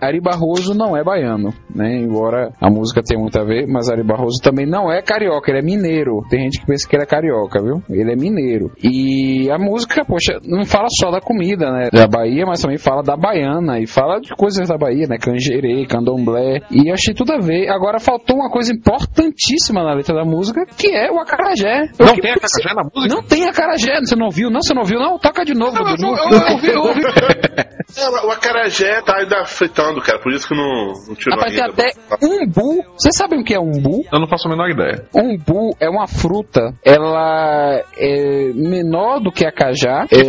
Ari Barroso não é baiano, né? Embora a música tenha muito a ver, mas Ari Barroso também não é carioca, ele é mineiro. Tem gente que pensa que ele é carioca, viu? Ele é mineiro. E a música, poxa, não fala só da comida, né? Da Bahia, mas também fala da baiana e fala de coisas da Bahia, né? Canjerê, candomblé. E achei tudo a ver. Agora faltou uma coisa importantíssima na letra da música, que é o acarajé. Não Eu tem acarajé na música? Não tem acarajé. Você não ouviu? Não, você não ouviu? Não, toca de novo. Não, Dudu. eu- eu- eu ouvi, eu ouvi. É, o acarajé tá ainda fritando, cara, por isso que não, não tirou Rapaz, tem ainda. até umbu. Vocês sabem o que é umbu? Eu não faço a menor ideia. Umbu é uma fruta, ela é menor do que a cajá. É,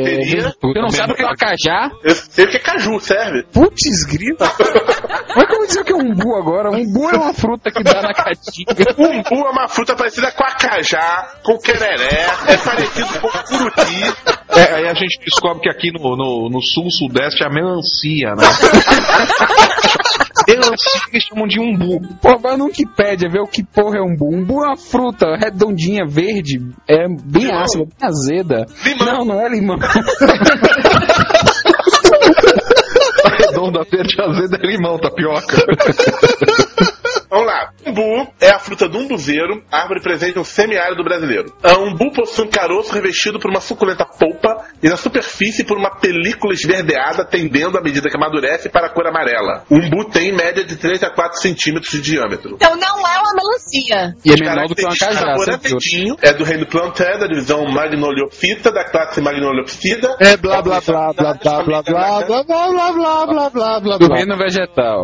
você não sabe o que é a cajá? Eu sei o que é caju, serve. Putz, grita. Como é que eu vou dizer o que é umbu agora? Umbu é uma fruta que dá na caatinga. Umbu é uma fruta parecida com a cajá, com o quereré, é parecido com o curuti. É, aí a gente descobre que aqui no, no, no sul, sudeste, é a melancia, né? melancia que eles chamam de umbu. Pô, vai no Wikipédia ver o que porra é umbu. Umbu é uma fruta redondinha, verde, é bem ácida, bem azeda. Não, não é limão. Redonda verde azeda é limão, tapioca. Vamos lá. Umbu é a fruta do umbuzeiro, árvore presente no semiárido brasileiro. A umbu possui um caroço revestido por uma suculenta polpa e na superfície por uma película esverdeada tendendo à medida que amadurece para a cor amarela. O umbu tem em média de 3 a 4 centímetros de diâmetro. Então não é uma melancia. E é menor do que uma cajá, Sabor sempre azedinho, é do reino planté, da divisão Magnoliophyta, da classe Magnoliopsida. É blá blá blá blá blá blá blá blá blá blá blá blá blá blá Do blá. reino vegetal.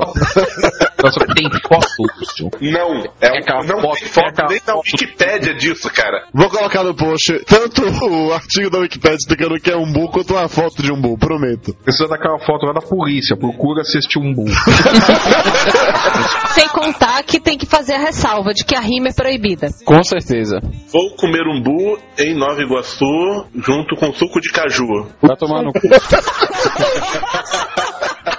Nossa, tem foto, Não, é, um- aquela não foto- tem foto é nem na Wikipédia disso, cara. Vou colocar no post tanto o artigo da Wikipedia explicando o que é umbu quanto uma foto de umbu, prometo. Precisa daquela foto lá da polícia, procura se este umbu. Sem contar que tem que fazer a ressalva de que a rima é proibida. Com certeza. Vou comer umbu em Nova Iguaçu junto com suco de caju. Vai tomar no cu.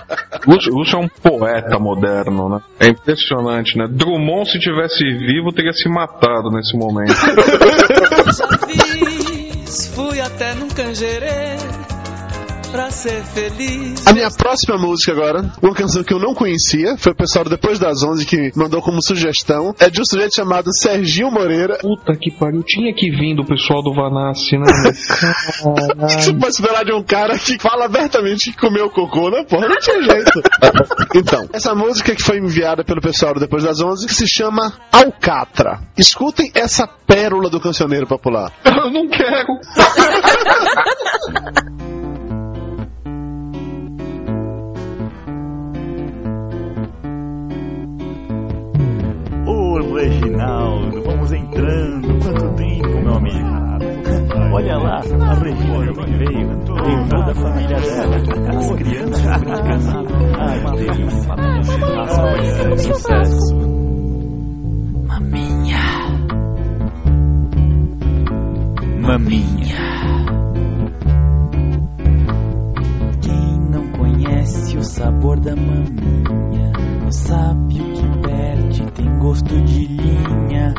Lúcio, Lúcio é um poeta moderno, né? É impressionante, né? Drummond, se tivesse vivo, teria se matado nesse momento. Já fiz, fui até num. Pra ser feliz. A minha próxima música agora, uma canção que eu não conhecia, foi o pessoal Depois das 11 que mandou como sugestão, é de um sujeito chamado Serginho Moreira. Puta que pariu, tinha que vir do pessoal do Vanassi, né? O que você pode esperar de um cara que fala abertamente que comeu cocô, né? Porra, não tinha jeito. Então, essa música que foi enviada pelo pessoal Depois das 11 que se chama Alcatra. Escutem essa pérola do cancioneiro popular. Eu não quero. Reginaldo, vamos entrando. Quanto tempo, meu amigo? Olha lá, a Regina também veio. E toda a família dela. As crianças brincando. Ai, que delícia. As coisas de sucesso. Maminha. Maminha. Quem não conhece o sabor da maminha não sabe o que tem gosto de linha.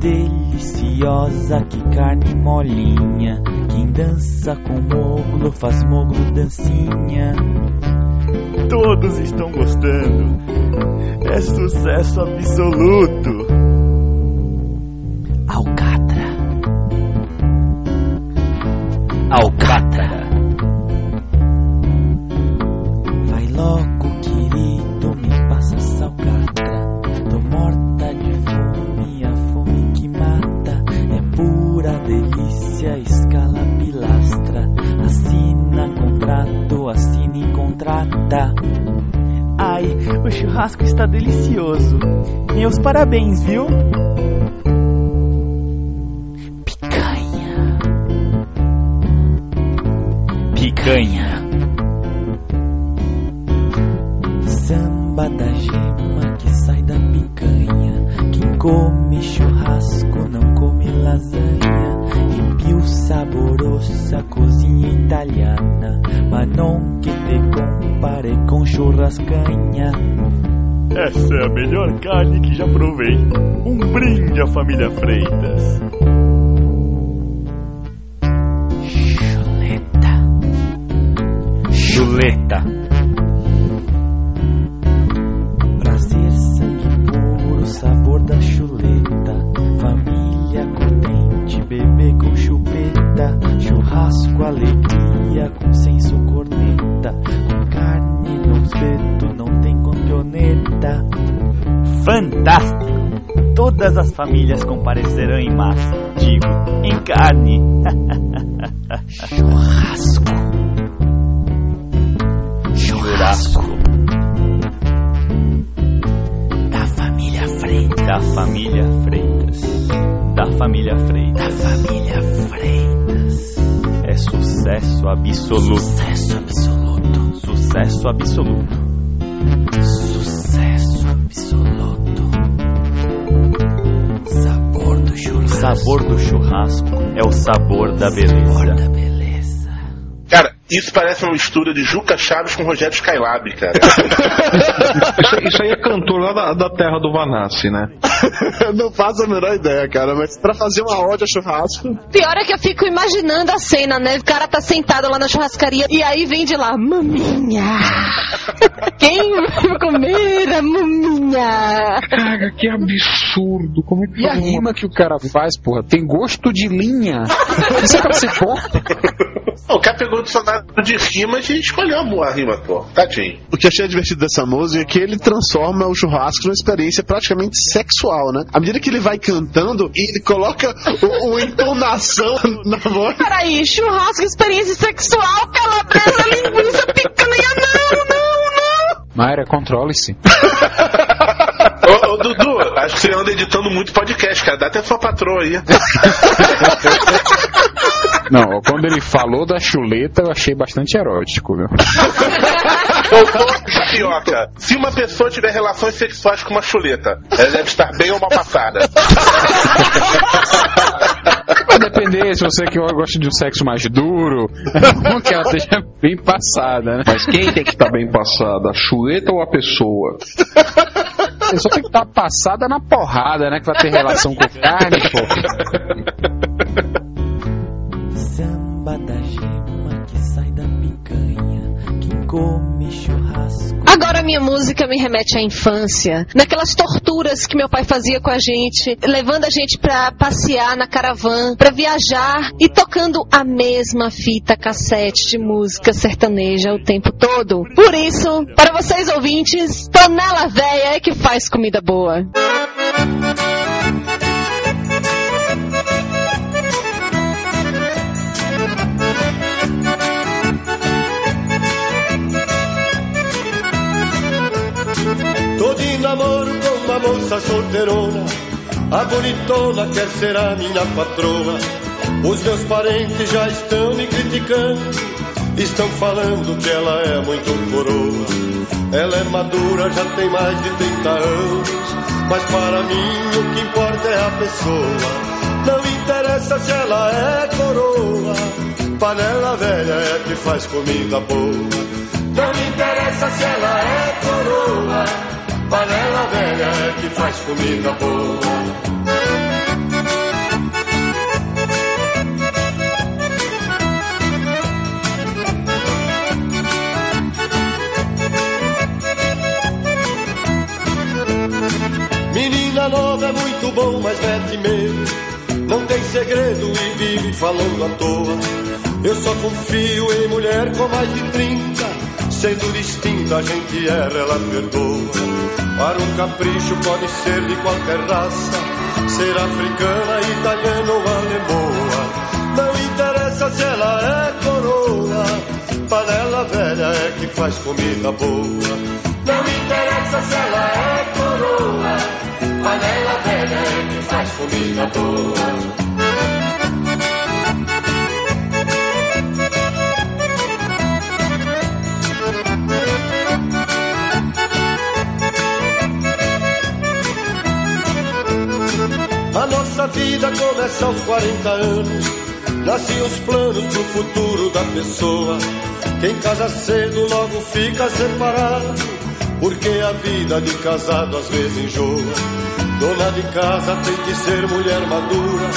Deliciosa, que carne molinha. Quem dança com moglo faz moglo dancinha. Todos estão gostando, é sucesso absoluto. Alcatra. Alcatra. Chuleta. Ai, o churrasco está delicioso. Meus parabéns, viu? Picanha. Picanha. Samba da gema que sai da picanha. Quem come churrasco não come lasanha. Essa é a melhor carne que já provei. Um brinde à família Freitas. Chuleta. Chuleta. Todas isso parece uma mistura de Juca Chaves com Rogério Skylab, cara. Isso, aí é cantor lá da, da terra do Vanassi, né? não faço a menor ideia, cara, mas pra fazer uma ode a churrasco. Pior é que eu fico imaginando a cena, né? O cara tá sentado lá na churrascaria e aí vem de lá, maminha. Quem vai comer a maminha? Cara, que absurdo. Como é que E a rima que o cara faz, porra, tem gosto de linha. Isso é pra ser porra. o cara pegou o dicionário de rimas e escolheu a rima, pô. Tadinho. O que eu achei divertido dessa música é que ele transforma o churrasco numa experiência praticamente sexual, né? À medida que ele vai cantando, ele coloca o- uma entonação na voz. Peraí, churrasco, experiência sexual, calabresa, linguiça, picanha, não, não, não. Mayra, controle-se. Ô, ô, Dudu, acho que você anda editando muito podcast, cara. Dá até sua patroa aí. Não, quando ele falou da chuleta, eu achei bastante erótico, viu? Ô, Tapioca, se uma pessoa tiver relações sexuais com uma chuleta, ela deve estar bem ou mal passada. Vai depender se você que gosta de um sexo mais duro, ou que ela esteja bem passada, né? Mas quem tem que estar bem passada? A chuleta ou a pessoa? A pessoa tem que estar passada na porrada, né? Que vai ter relação com carne, pô. Agora minha música me remete à infância, naquelas torturas que meu pai fazia com a gente, levando a gente pra passear na caravana, pra viajar e tocando a mesma fita cassete de música sertaneja o tempo todo. Por isso, para vocês ouvintes, Tonela Véia é que faz comida boa. Tô moça solteirona A bonitona quer ser a minha patroa Os meus parentes já estão me criticando Estão falando que ela é muito coroa. Ela é madura, já tem mais de 30 anos Mas para mim o que importa é a pessoa. Não interessa se ela é coroa Panela velha é que faz comida boa. Não interessa se ela é coroa Panela velha é que faz comida boa Menina nova é muito bom, mas mete medo. Não tem segredo e vive falando à toa. Eu só confio em mulher com mais de 30. Sendo distinta, a gente erra, ela perdoa. Para um capricho pode ser de qualquer raça. Ser africana, italiana ou alemoa. Não interessa se ela é coroa. Panela velha é que faz comida boa. Não interessa se ela é coroa, panela velha é que faz comida boa. Começa aos 40 anos. Nascem os planos pro futuro da pessoa. Quem casa cedo logo fica separado. Porque a vida de casado às vezes enjoa. Dona de casa tem que ser mulher madura.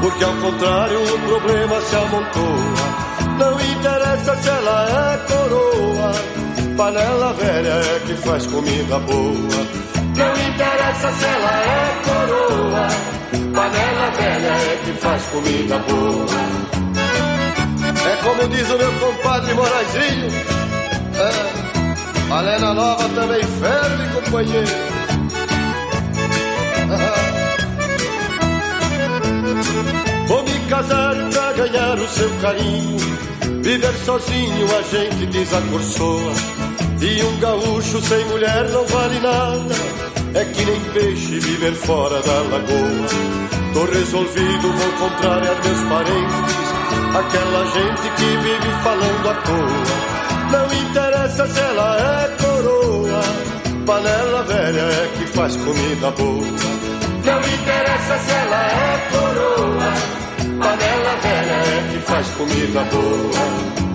Porque ao contrário o problema se amontoa. Não interessa se ela é coroa. Panela velha é que faz comida boa. Não interessa se ela é coroa, panela velha é que faz comida boa. É como diz o meu compadre Moraizinho, é, panela nova também ferve, companheiro. Vou me casar pra ganhar o seu carinho, viver sozinho a gente desacorçoa. E um gaúcho sem mulher não vale nada. É que nem peixe viver fora da lagoa. Tô resolvido, vou contrariar meus parentes. Aquela gente que vive falando à toa. Não interessa se ela é coroa. Panela velha é que faz comida boa. Não interessa se ela é coroa. Panela velha é que faz comida boa.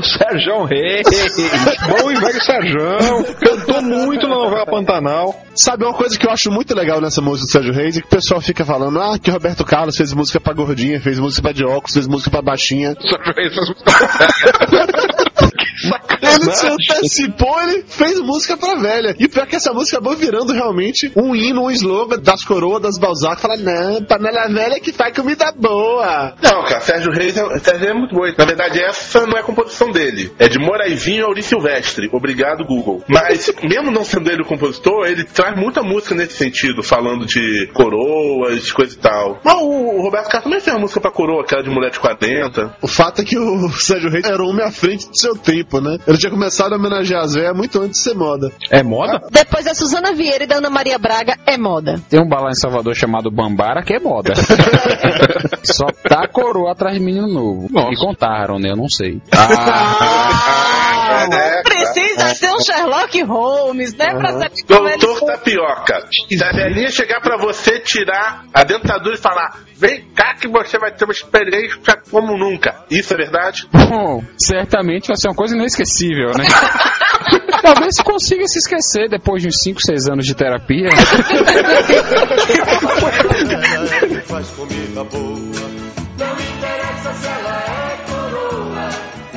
Ô, Sérgio Reis! Bom e velho Sérgio! Cantou muito na novela Pantanal. Sabe uma coisa que eu acho muito legal nessa música do Sérgio Reis é que o pessoal fica falando, ah, que Roberto Carlos fez música pra gordinha, fez música pra de óculos, fez música pra baixinha. Sérgio Reis fez Ele se antecipou, ele fez música pra velha. E pior que essa música acabou virando realmente um hino, um slogan das coroas das Balzac. Fala, não, panela velha que faz comida boa. Não, cara, Sérgio Reis é, Sérgio é muito bom. Na verdade, essa não é composição dele. É de Moraizinho e Auri Silvestre. Obrigado, Google. Mas, mesmo não sendo ele o compositor, ele traz muita música nesse sentido, falando de coroas, de coisa e tal. Mas o Roberto Carlos também fez uma música pra coroa, aquela de mulher de 40. O fato é que o Sérgio Reis era um homem à frente do seu tempo, né? Ele tinha começado a homenagear as velhas muito antes de ser moda. É moda? Depois da Suzana Vieira e da Ana Maria Braga, é moda. Tem um balão em Salvador chamado Bambara que é moda. Só tá a coroa atrás de menino novo. E contaram, né? Eu não sei. Ah, é, Precisa ser um Sherlock Holmes, né? Pra saber como ele Doutor Tapioca. Se a velhinha chegar pra você, tirar a dentadura e falar: Vem cá que você vai ter uma experiência como nunca. Isso é verdade? Bom, certamente vai ser uma coisa inesquecível, né? Talvez consiga se esquecer depois de uns 5, 6 anos de terapia. faz comida boa. Não interessa se ela é.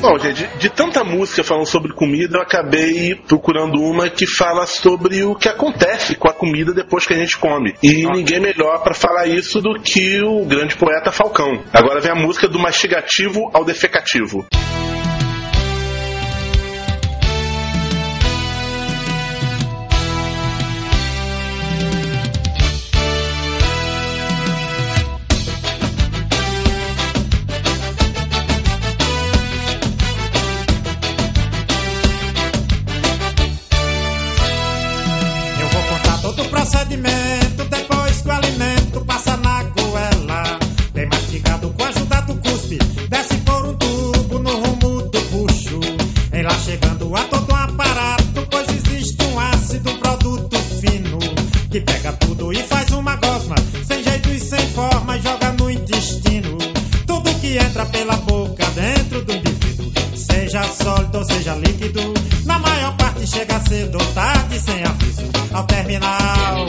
Bom, gente, de, de tanta música falando sobre comida, eu acabei procurando uma que fala sobre o que acontece com a comida depois que a gente come. E ninguém melhor pra falar isso do que o grande poeta Falcão. Agora vem a música do mastigativo ao defecativo. Eu chega cedo ou tarde sem aviso ao terminal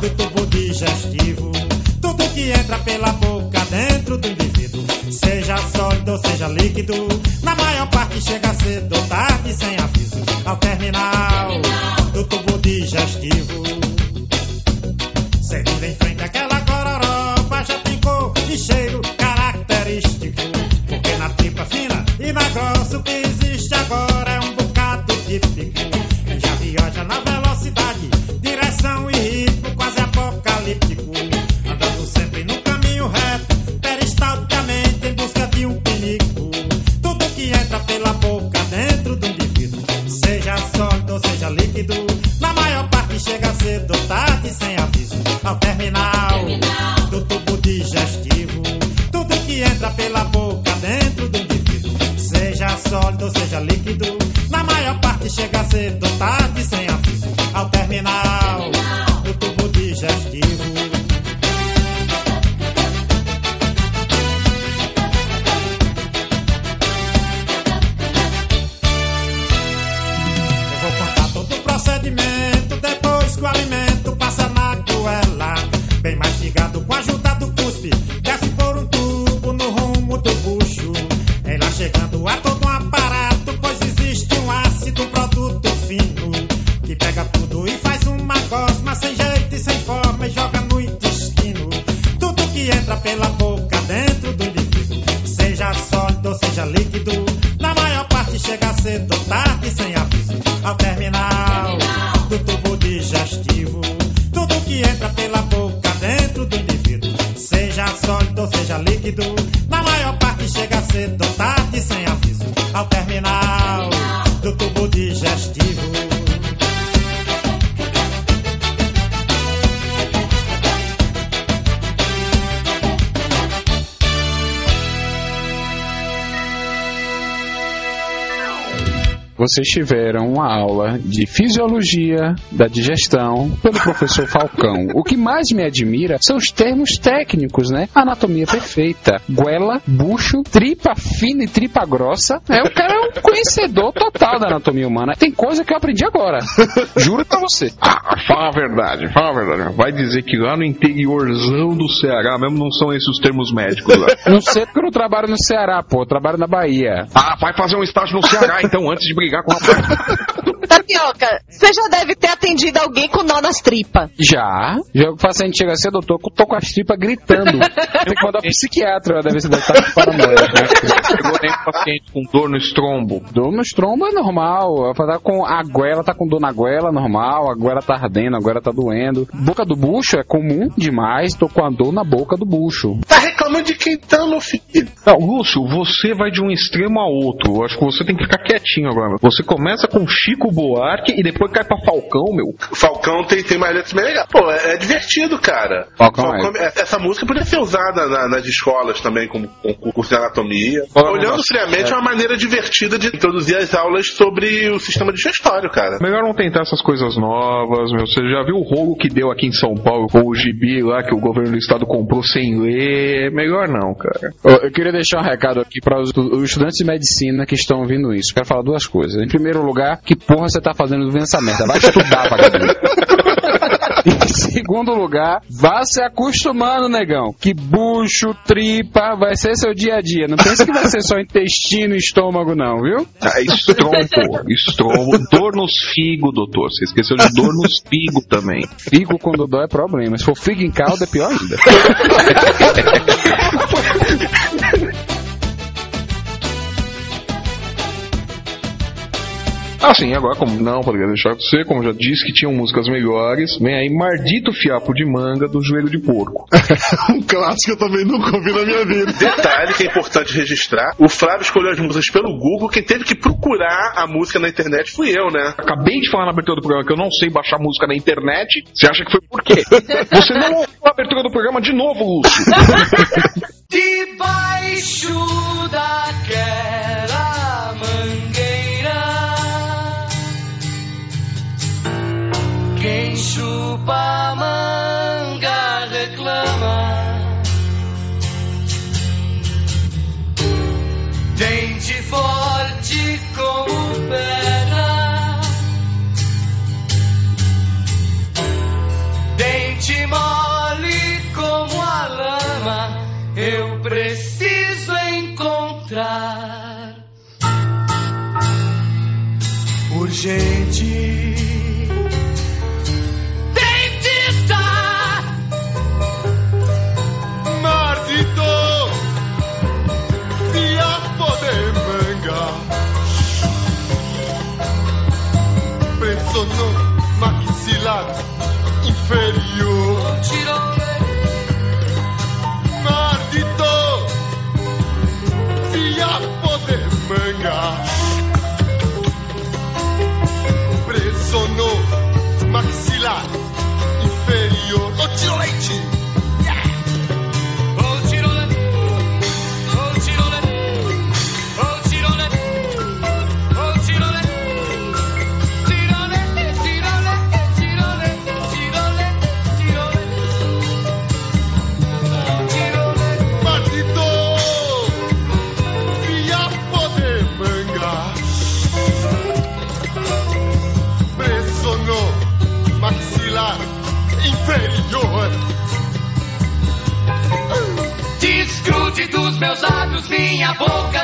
do tubo digestivo. Tudo que entra pela boca dentro do indivíduo, seja sólido ou seja líquido, na maior parte chega cedo ou tarde sem aviso ao terminal Vocês tiveram uma aula de fisiologia da digestão pelo professor Falcão. O que mais me admira são os termos técnicos, né? Anatomia perfeita, goela, bucho, tripa fina e tripa grossa. É, o cara é um conhecedor total da anatomia humana. Tem coisa que eu aprendi agora. Juro você. Ah, fala a verdade, fala a verdade. Vai dizer que lá no interiorzão do Ceará mesmo não são esses os termos médicos lá. Não sei porque eu não trabalho no Ceará, pô. Eu trabalho na Bahia. Ah, vai fazer um estágio no Ceará então, antes de brigar com rapaz. Tapioca, você já deve ter atendido alguém com nó nas tripas. Já. Já o paciente chega assim, doutor, tô com as tripas gritando. Tem que mandar pro psiquiatra, deve ser com paranoia. Né? Chegou nem paciente com dor no estrombo. Dor no estrombo é normal. Ela tá com a goela, tá com dor na goela, normal. A goela tá ardendo, a goela tá doendo. Boca do bucho é comum demais. Tô com a dor na boca do bucho. Tá reclamando de quem tá, meu filho? Não, Lúcio, você vai de um extremo a outro. Eu acho que você tem que ficar quietinho agora. Você começa com Chico Buarque e depois cai pra Falcão, meu. Falcão tem, tem mais letras bem legais. Pô, é, é divertido, cara. Falcão é- Essa música poderia ser usada na- nas escolas também, como, como curso de anatomia. Fala um Olhando friamente, é. é uma maneira divertida de introduzir as aulas sobre o sistema digestório, cara. Melhor não tentar essas coisas novas, meu. Você já viu o rolo que deu aqui em São Paulo com o gibi lá que o governo do estado comprou sem ler? Melhor não, cara. Eu, eu queria deixar um recado aqui para os, os estudantes de medicina que estão ouvindo isso. Quero falar duas coisas. Em primeiro lugar, que porra você tá fazendo vendo essa merda? Vai estudar, vagabundo. Em segundo lugar, vá se acostumando, negão. Que bucho, tripa, vai ser seu dia a dia. Não pense que vai ser só intestino e estômago, não, viu? Ah, estrombo, estrombo, dor nos figos, doutor. Você esqueceu de dor nos figos também. Figo quando dói é problema. Se for figo em caldo, é pior ainda. Assim, agora, como não poderia deixar de ser, como já disse que tinham músicas melhores, vem aí Mardito Fiapo de Manga do Joelho de Porco. um clássico eu também nunca ouvi na minha vida. Detalhe que é importante registrar: o Flávio escolheu as músicas pelo Google, quem teve que procurar a música na internet fui eu, né? Acabei de falar na abertura do programa que eu não sei baixar música na internet. Você acha que foi por quê? Você não ouviu a abertura do programa de novo, Lúcio. Debaixo daquela mangueira, quem chupa a manga reclama. Dente forte como pedra, boca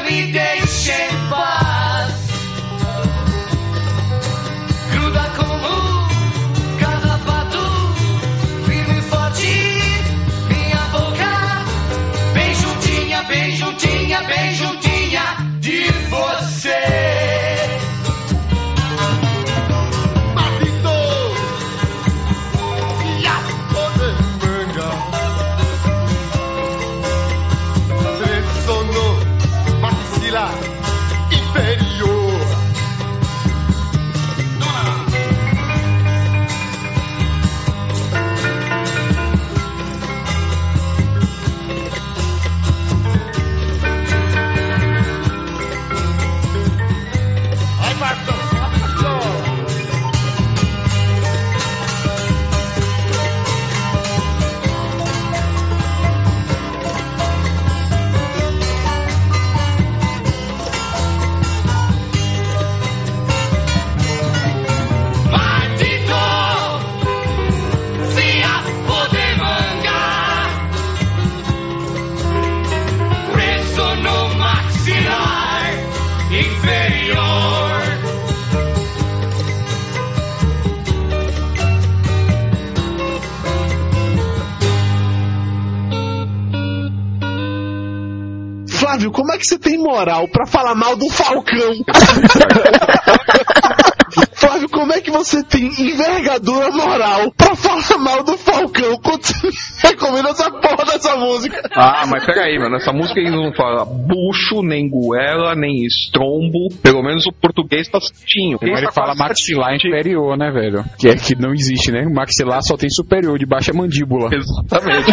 moral pra falar mal do Falcão? Flávio, como é que você tem envergadura moral pra falar mal do Falcão? Continue recomendo essa porra dessa música. Ah, mas peraí, mano. Essa música eles não fala bucho, nem goela, nem estrombo. Pelo menos o português tá certinho. Quem Ele tá fala quase maxilar inferior, né, velho? Que é que não existe, né? O maxilar só tem superior, de baixo é mandíbula. Exatamente.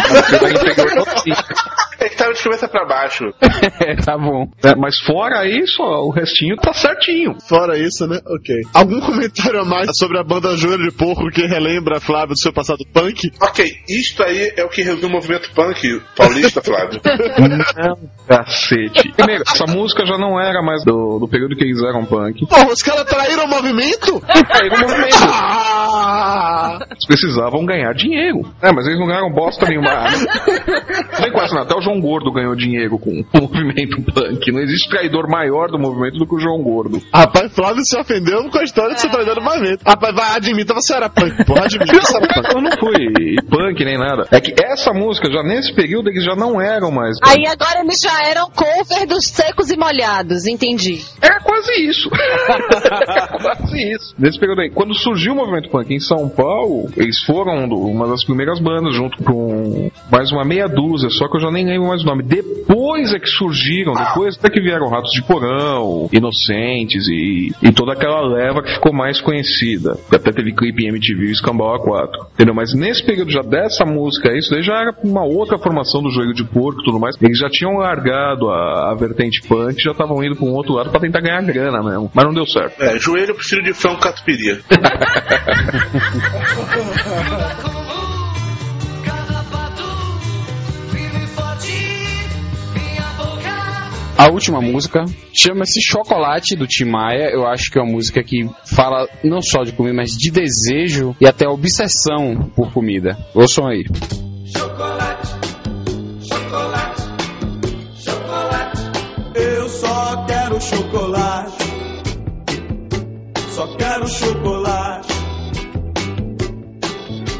É que tava de cabeça pra baixo. É, tá bom. É, mas fora isso, ó, o restinho tá certinho. Fora isso, né? Ok. Algum comentário a mais sobre a banda Joelho de Porco que relembra, Flávio, do seu passado punk? Ok, isto aí é o que resume o movimento punk paulista, Flávio. Não, cacete. Primeiro, essa música já não era mais do, do período que eles eram punk. Porra, os caras traíram o movimento? Traíram o movimento. Ah! Eles precisavam ganhar dinheiro. É, mas eles não ganharam bosta nenhuma. Nem quase nada. Até o João Gordo ganhou dinheiro com o movimento punk. Não existe traidor maior do movimento do que o João Gordo. Rapaz, Flávio se ofendeu com a história de ser traidor do movimento. Rapaz, vai, admita, você era punk, porra, admita, você era punk. Eu não fui punk nem nada. É que essa música, já nesse período, eles já não eram mais. punk. Aí agora eles já eram cover dos secos e molhados, entendi. É quase isso. É quase isso. Nesse período aí, quando surgiu o movimento punk em São Paulo, eles foram uma das primeiras bandas, junto com mais uma meia dúzia, só que eu já nem lembro mais o nome. Depois é que surgiram, depois é que vieram Ratos de Porão, Inocentes e, e toda aquela leva que ficou mais conhecida. Até teve clipe em MTV e Escambau A4. Entendeu? Mas nesse período já dessa música, isso daí já era uma outra formação do joelho de porco e tudo mais. Eles já tinham largado a, a vertente punk, já estavam indo para um outro lado para tentar ganhar grana mesmo. Mas não deu certo. É, joelho eu prefiro de frango catupiry. A última música chama-se Chocolate do Tim Maia. Eu acho que é uma música que fala não só de comida, mas de desejo e até obsessão por comida. Ouçam aí. Chocolate. Só quero chocolate.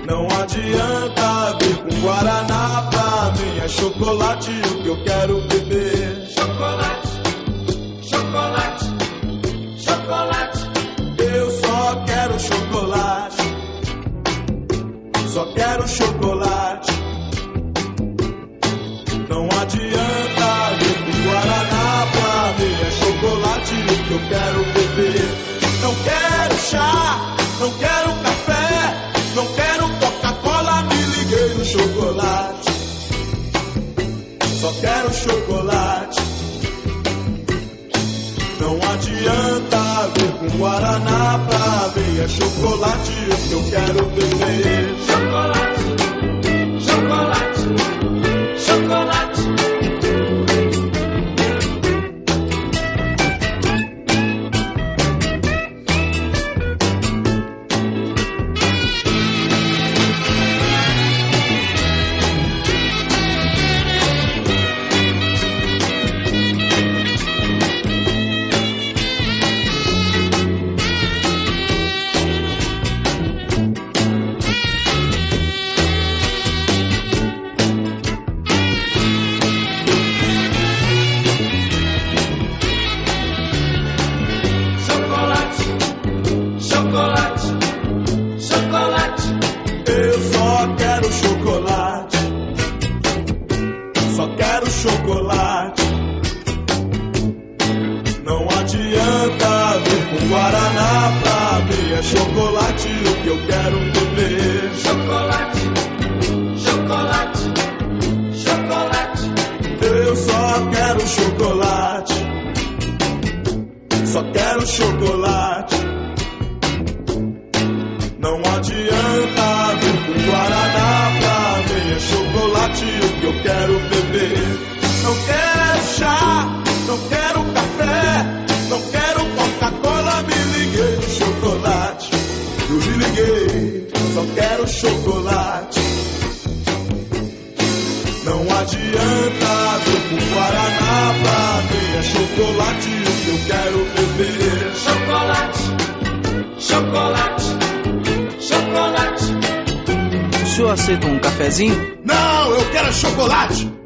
Não adianta vir com Guaraná pra mim. É chocolate o que eu quero beber. Chocolate, quero beber. Não quero chá, não quero café, não quero Coca-Cola, me liguei no chocolate. Só quero chocolate. Não adianta vir com Guaraná pra mim é chocolate o que eu quero beber. Chocolate, chocolate o que eu quero beber. Chocolate, chocolate, chocolate. Eu só quero chocolate. Só quero chocolate. Não adianta vir com Guaraná pra mim. É chocolate o que eu quero beber. Não quero chá, liguei, só quero chocolate. Não adianta vir com Guaraná pra mim. É chocolate o que eu quero beber. Chocolate, chocolate, chocolate. O senhor aceita um cafezinho? Não, eu quero chocolate.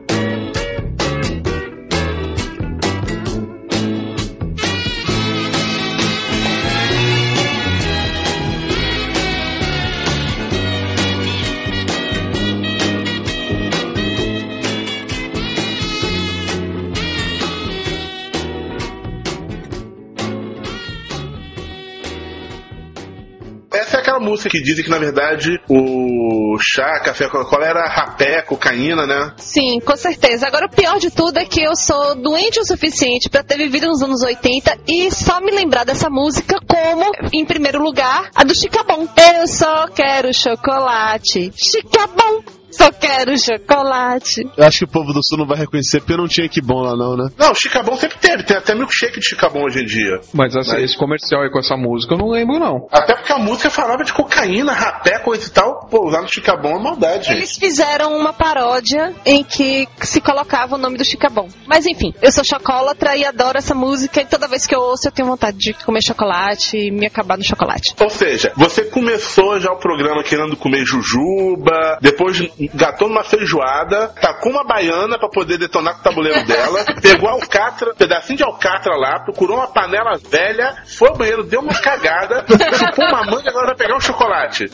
Música que dizem que, na verdade, o chá, café, Coca-Cola era rapé, cocaína, né? Sim, com certeza. Agora, o pior de tudo é que eu sou doente o suficiente pra ter vivido nos anos 80 e só me lembrar dessa música como, em primeiro lugar, a do Chicabon. Eu só quero chocolate. Chicabon. Só quero chocolate. Eu acho que o povo do sul não vai reconhecer porque não tinha que bom lá não, né? Não, Chicabon sempre teve. Tem até milkshake de Chicabon hoje em dia. Mas essa- esse comercial aí com essa música eu não lembro, não. Até porque a música falava de cocaína, rapé, coisa e tal. Pô, lá no Chicabon é maldade, gente. Eles fizeram uma paródia em que se colocava o nome do Chicabon. Mas enfim, eu sou chocolatra e adoro essa música e toda vez que eu ouço eu tenho vontade de comer chocolate e me acabar no chocolate. Ou seja, você começou já o programa querendo comer jujuba, depois gatou numa feijoada, tacou uma baiana pra poder detonar com o tabuleiro dela, pegou alcatra, um pedacinho de alcatra lá, procurou uma panela velha, foi ao banheiro, deu uma cagada, chupou uma manga e agora vai pegar um chocolate.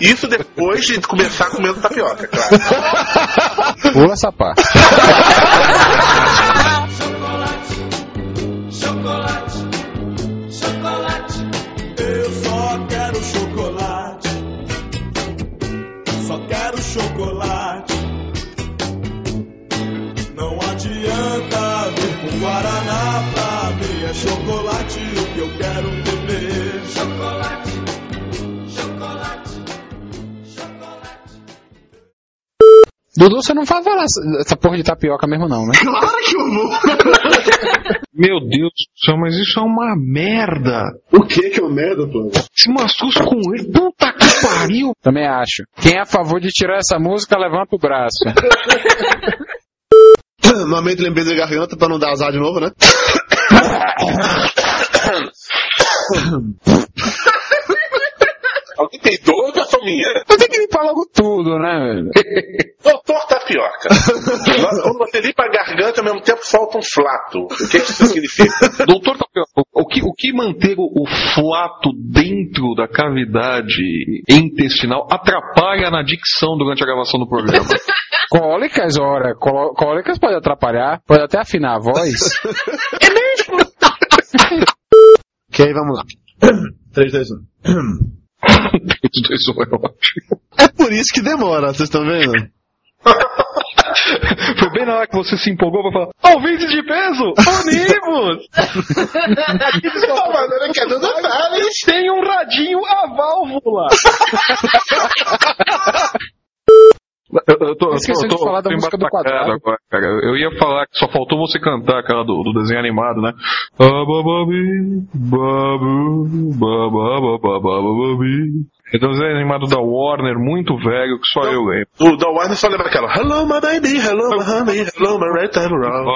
Isso depois de começar comendo tapioca, claro. Pula essa parte. Dudu, você não vai falar essa- porra de tapioca mesmo, não, né? Claro que eu vou! Meu Deus do céu, mas isso é uma merda. O que que é uma merda, pô? Se massus com ele, puta que pariu. Também acho. Quem é a favor de tirar essa música, levanta o braço. Normalmente lembrei da garganta pra não dar azar de novo, né? Alguém tem dor só minha? Eu tenho que tudo, né, velho? Doutor Tapioca. Quando você limpa a garganta, ao mesmo tempo solta um flato. O que que isso significa? Doutor Tapioca, o que, o que manter o, o flato dentro da cavidade intestinal atrapalha na dicção durante a gravação do programa? Cólicas, ora, cólicas pode atrapalhar, pode até afinar a voz. ok, vamos lá. 3, 2, 1. 3, 2, 1 é ótimo. É por isso que demora, vocês estão vendo? Foi bem na hora que você se empolgou pra falar: Ouvintes de peso, unimos! É. Tem um radinho a válvula! Eu, eu tô, eu Esqueci tô, de eu tô falar da música do quadrado. Agora, cara. Eu ia falar que só faltou você cantar aquela do, do desenho animado, né? É um desenho animado da Warner, muito velho, que só eu lembro. O da Warner só lembra aquela Hello my baby, hello my honey, hello my right time around.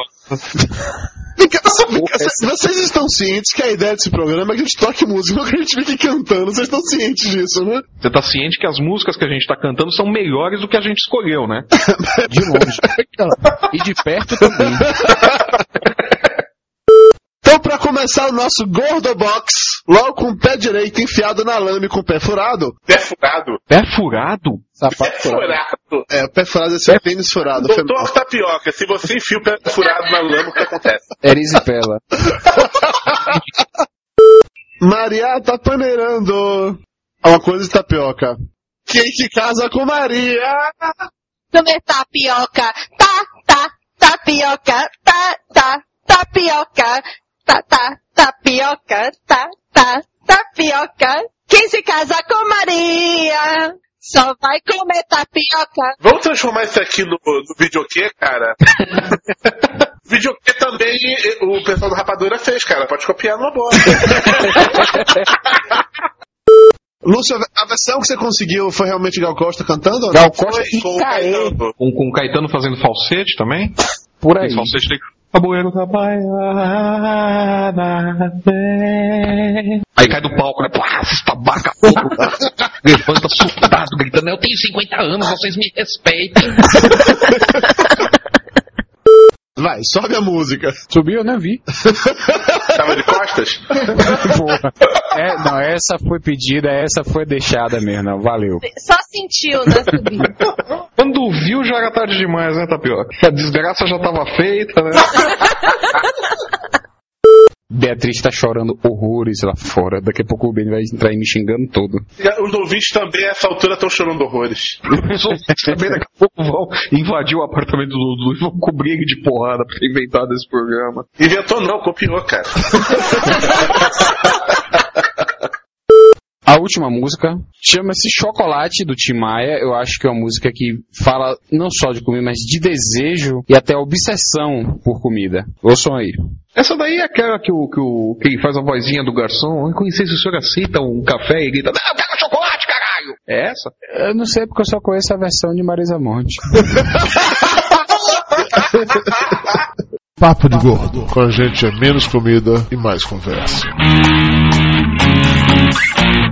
Vocês estão cientes que a ideia desse programa é que a gente toque música, não que a gente fique cantando. Vocês estão cientes disso, né? Você tá ciente que as músicas que a gente tá cantando são melhores do que a gente escolheu, né? De longe. E de perto também. Então, pra começar o nosso Gordo Box, logo com o pé direito enfiado na lama e com o pé furado. Pé furado? Pé furado? Sapato Furado. É, o pé furado é seu tênis furado. foi mal. Doutor Tapioca, se você enfia o pé furado na lama, o que acontece? Erisipela. Maria tá paneirando. É uma coisa de tapioca. Quem se casa com Maria? Comer tapioca, tá, tá, tapioca, tá, tá, tapioca, tá, tá, tapioca, tá, tá, tapioca. Quem se casa com Maria só vai comer tapioca. Vamos transformar isso aqui no, no videokê, cara? videokê também o pessoal do Rapadura fez, cara. Pode copiar numa boa. Lúcio, a versão que você conseguiu foi realmente Gal Costa cantando? Gal Costa Foi e com o Caetano. Com, com o Caetano fazendo falsete também? Por aí. Falsete bueiro da baiana. Aí cai do palco, né? Pá, estabaca fogo. Levanta surtado, gritando, eu tenho 50 anos, vocês me respeitem. Vai, sobe a música. Subiu, eu nem vi. Tava de costas? Porra. É, não, essa foi pedida, essa foi deixada mesmo, não, valeu. Só sentiu, né, subir. Quando viu já era tarde demais, né, Tapioca? A desgraça já tava feita, né? Beatriz tá chorando horrores lá fora. Daqui a pouco o Ben vai entrar aí me xingando todo. Os ouvintes também, a essa altura, estão chorando horrores. Os ouvintes também daqui a pouco vão invadir o apartamento do Dudu e vão cobrir ele de porrada por ter inventado esse programa. Inventou não, copiou, cara. A última música chama-se Chocolate do Tim Maia. Eu acho que é uma música que fala não só de comida, mas de desejo e até obsessão por comida. Ouçam aí. Essa daí é aquela que o, que o que faz a vozinha do garçom. Com licença, o senhor aceita um café e grita: Não, pega chocolate, caralho! É essa? Eu não sei porque eu só conheço a versão de Marisa Monte. Papo de gordo. Com a gente é menos comida e mais conversa.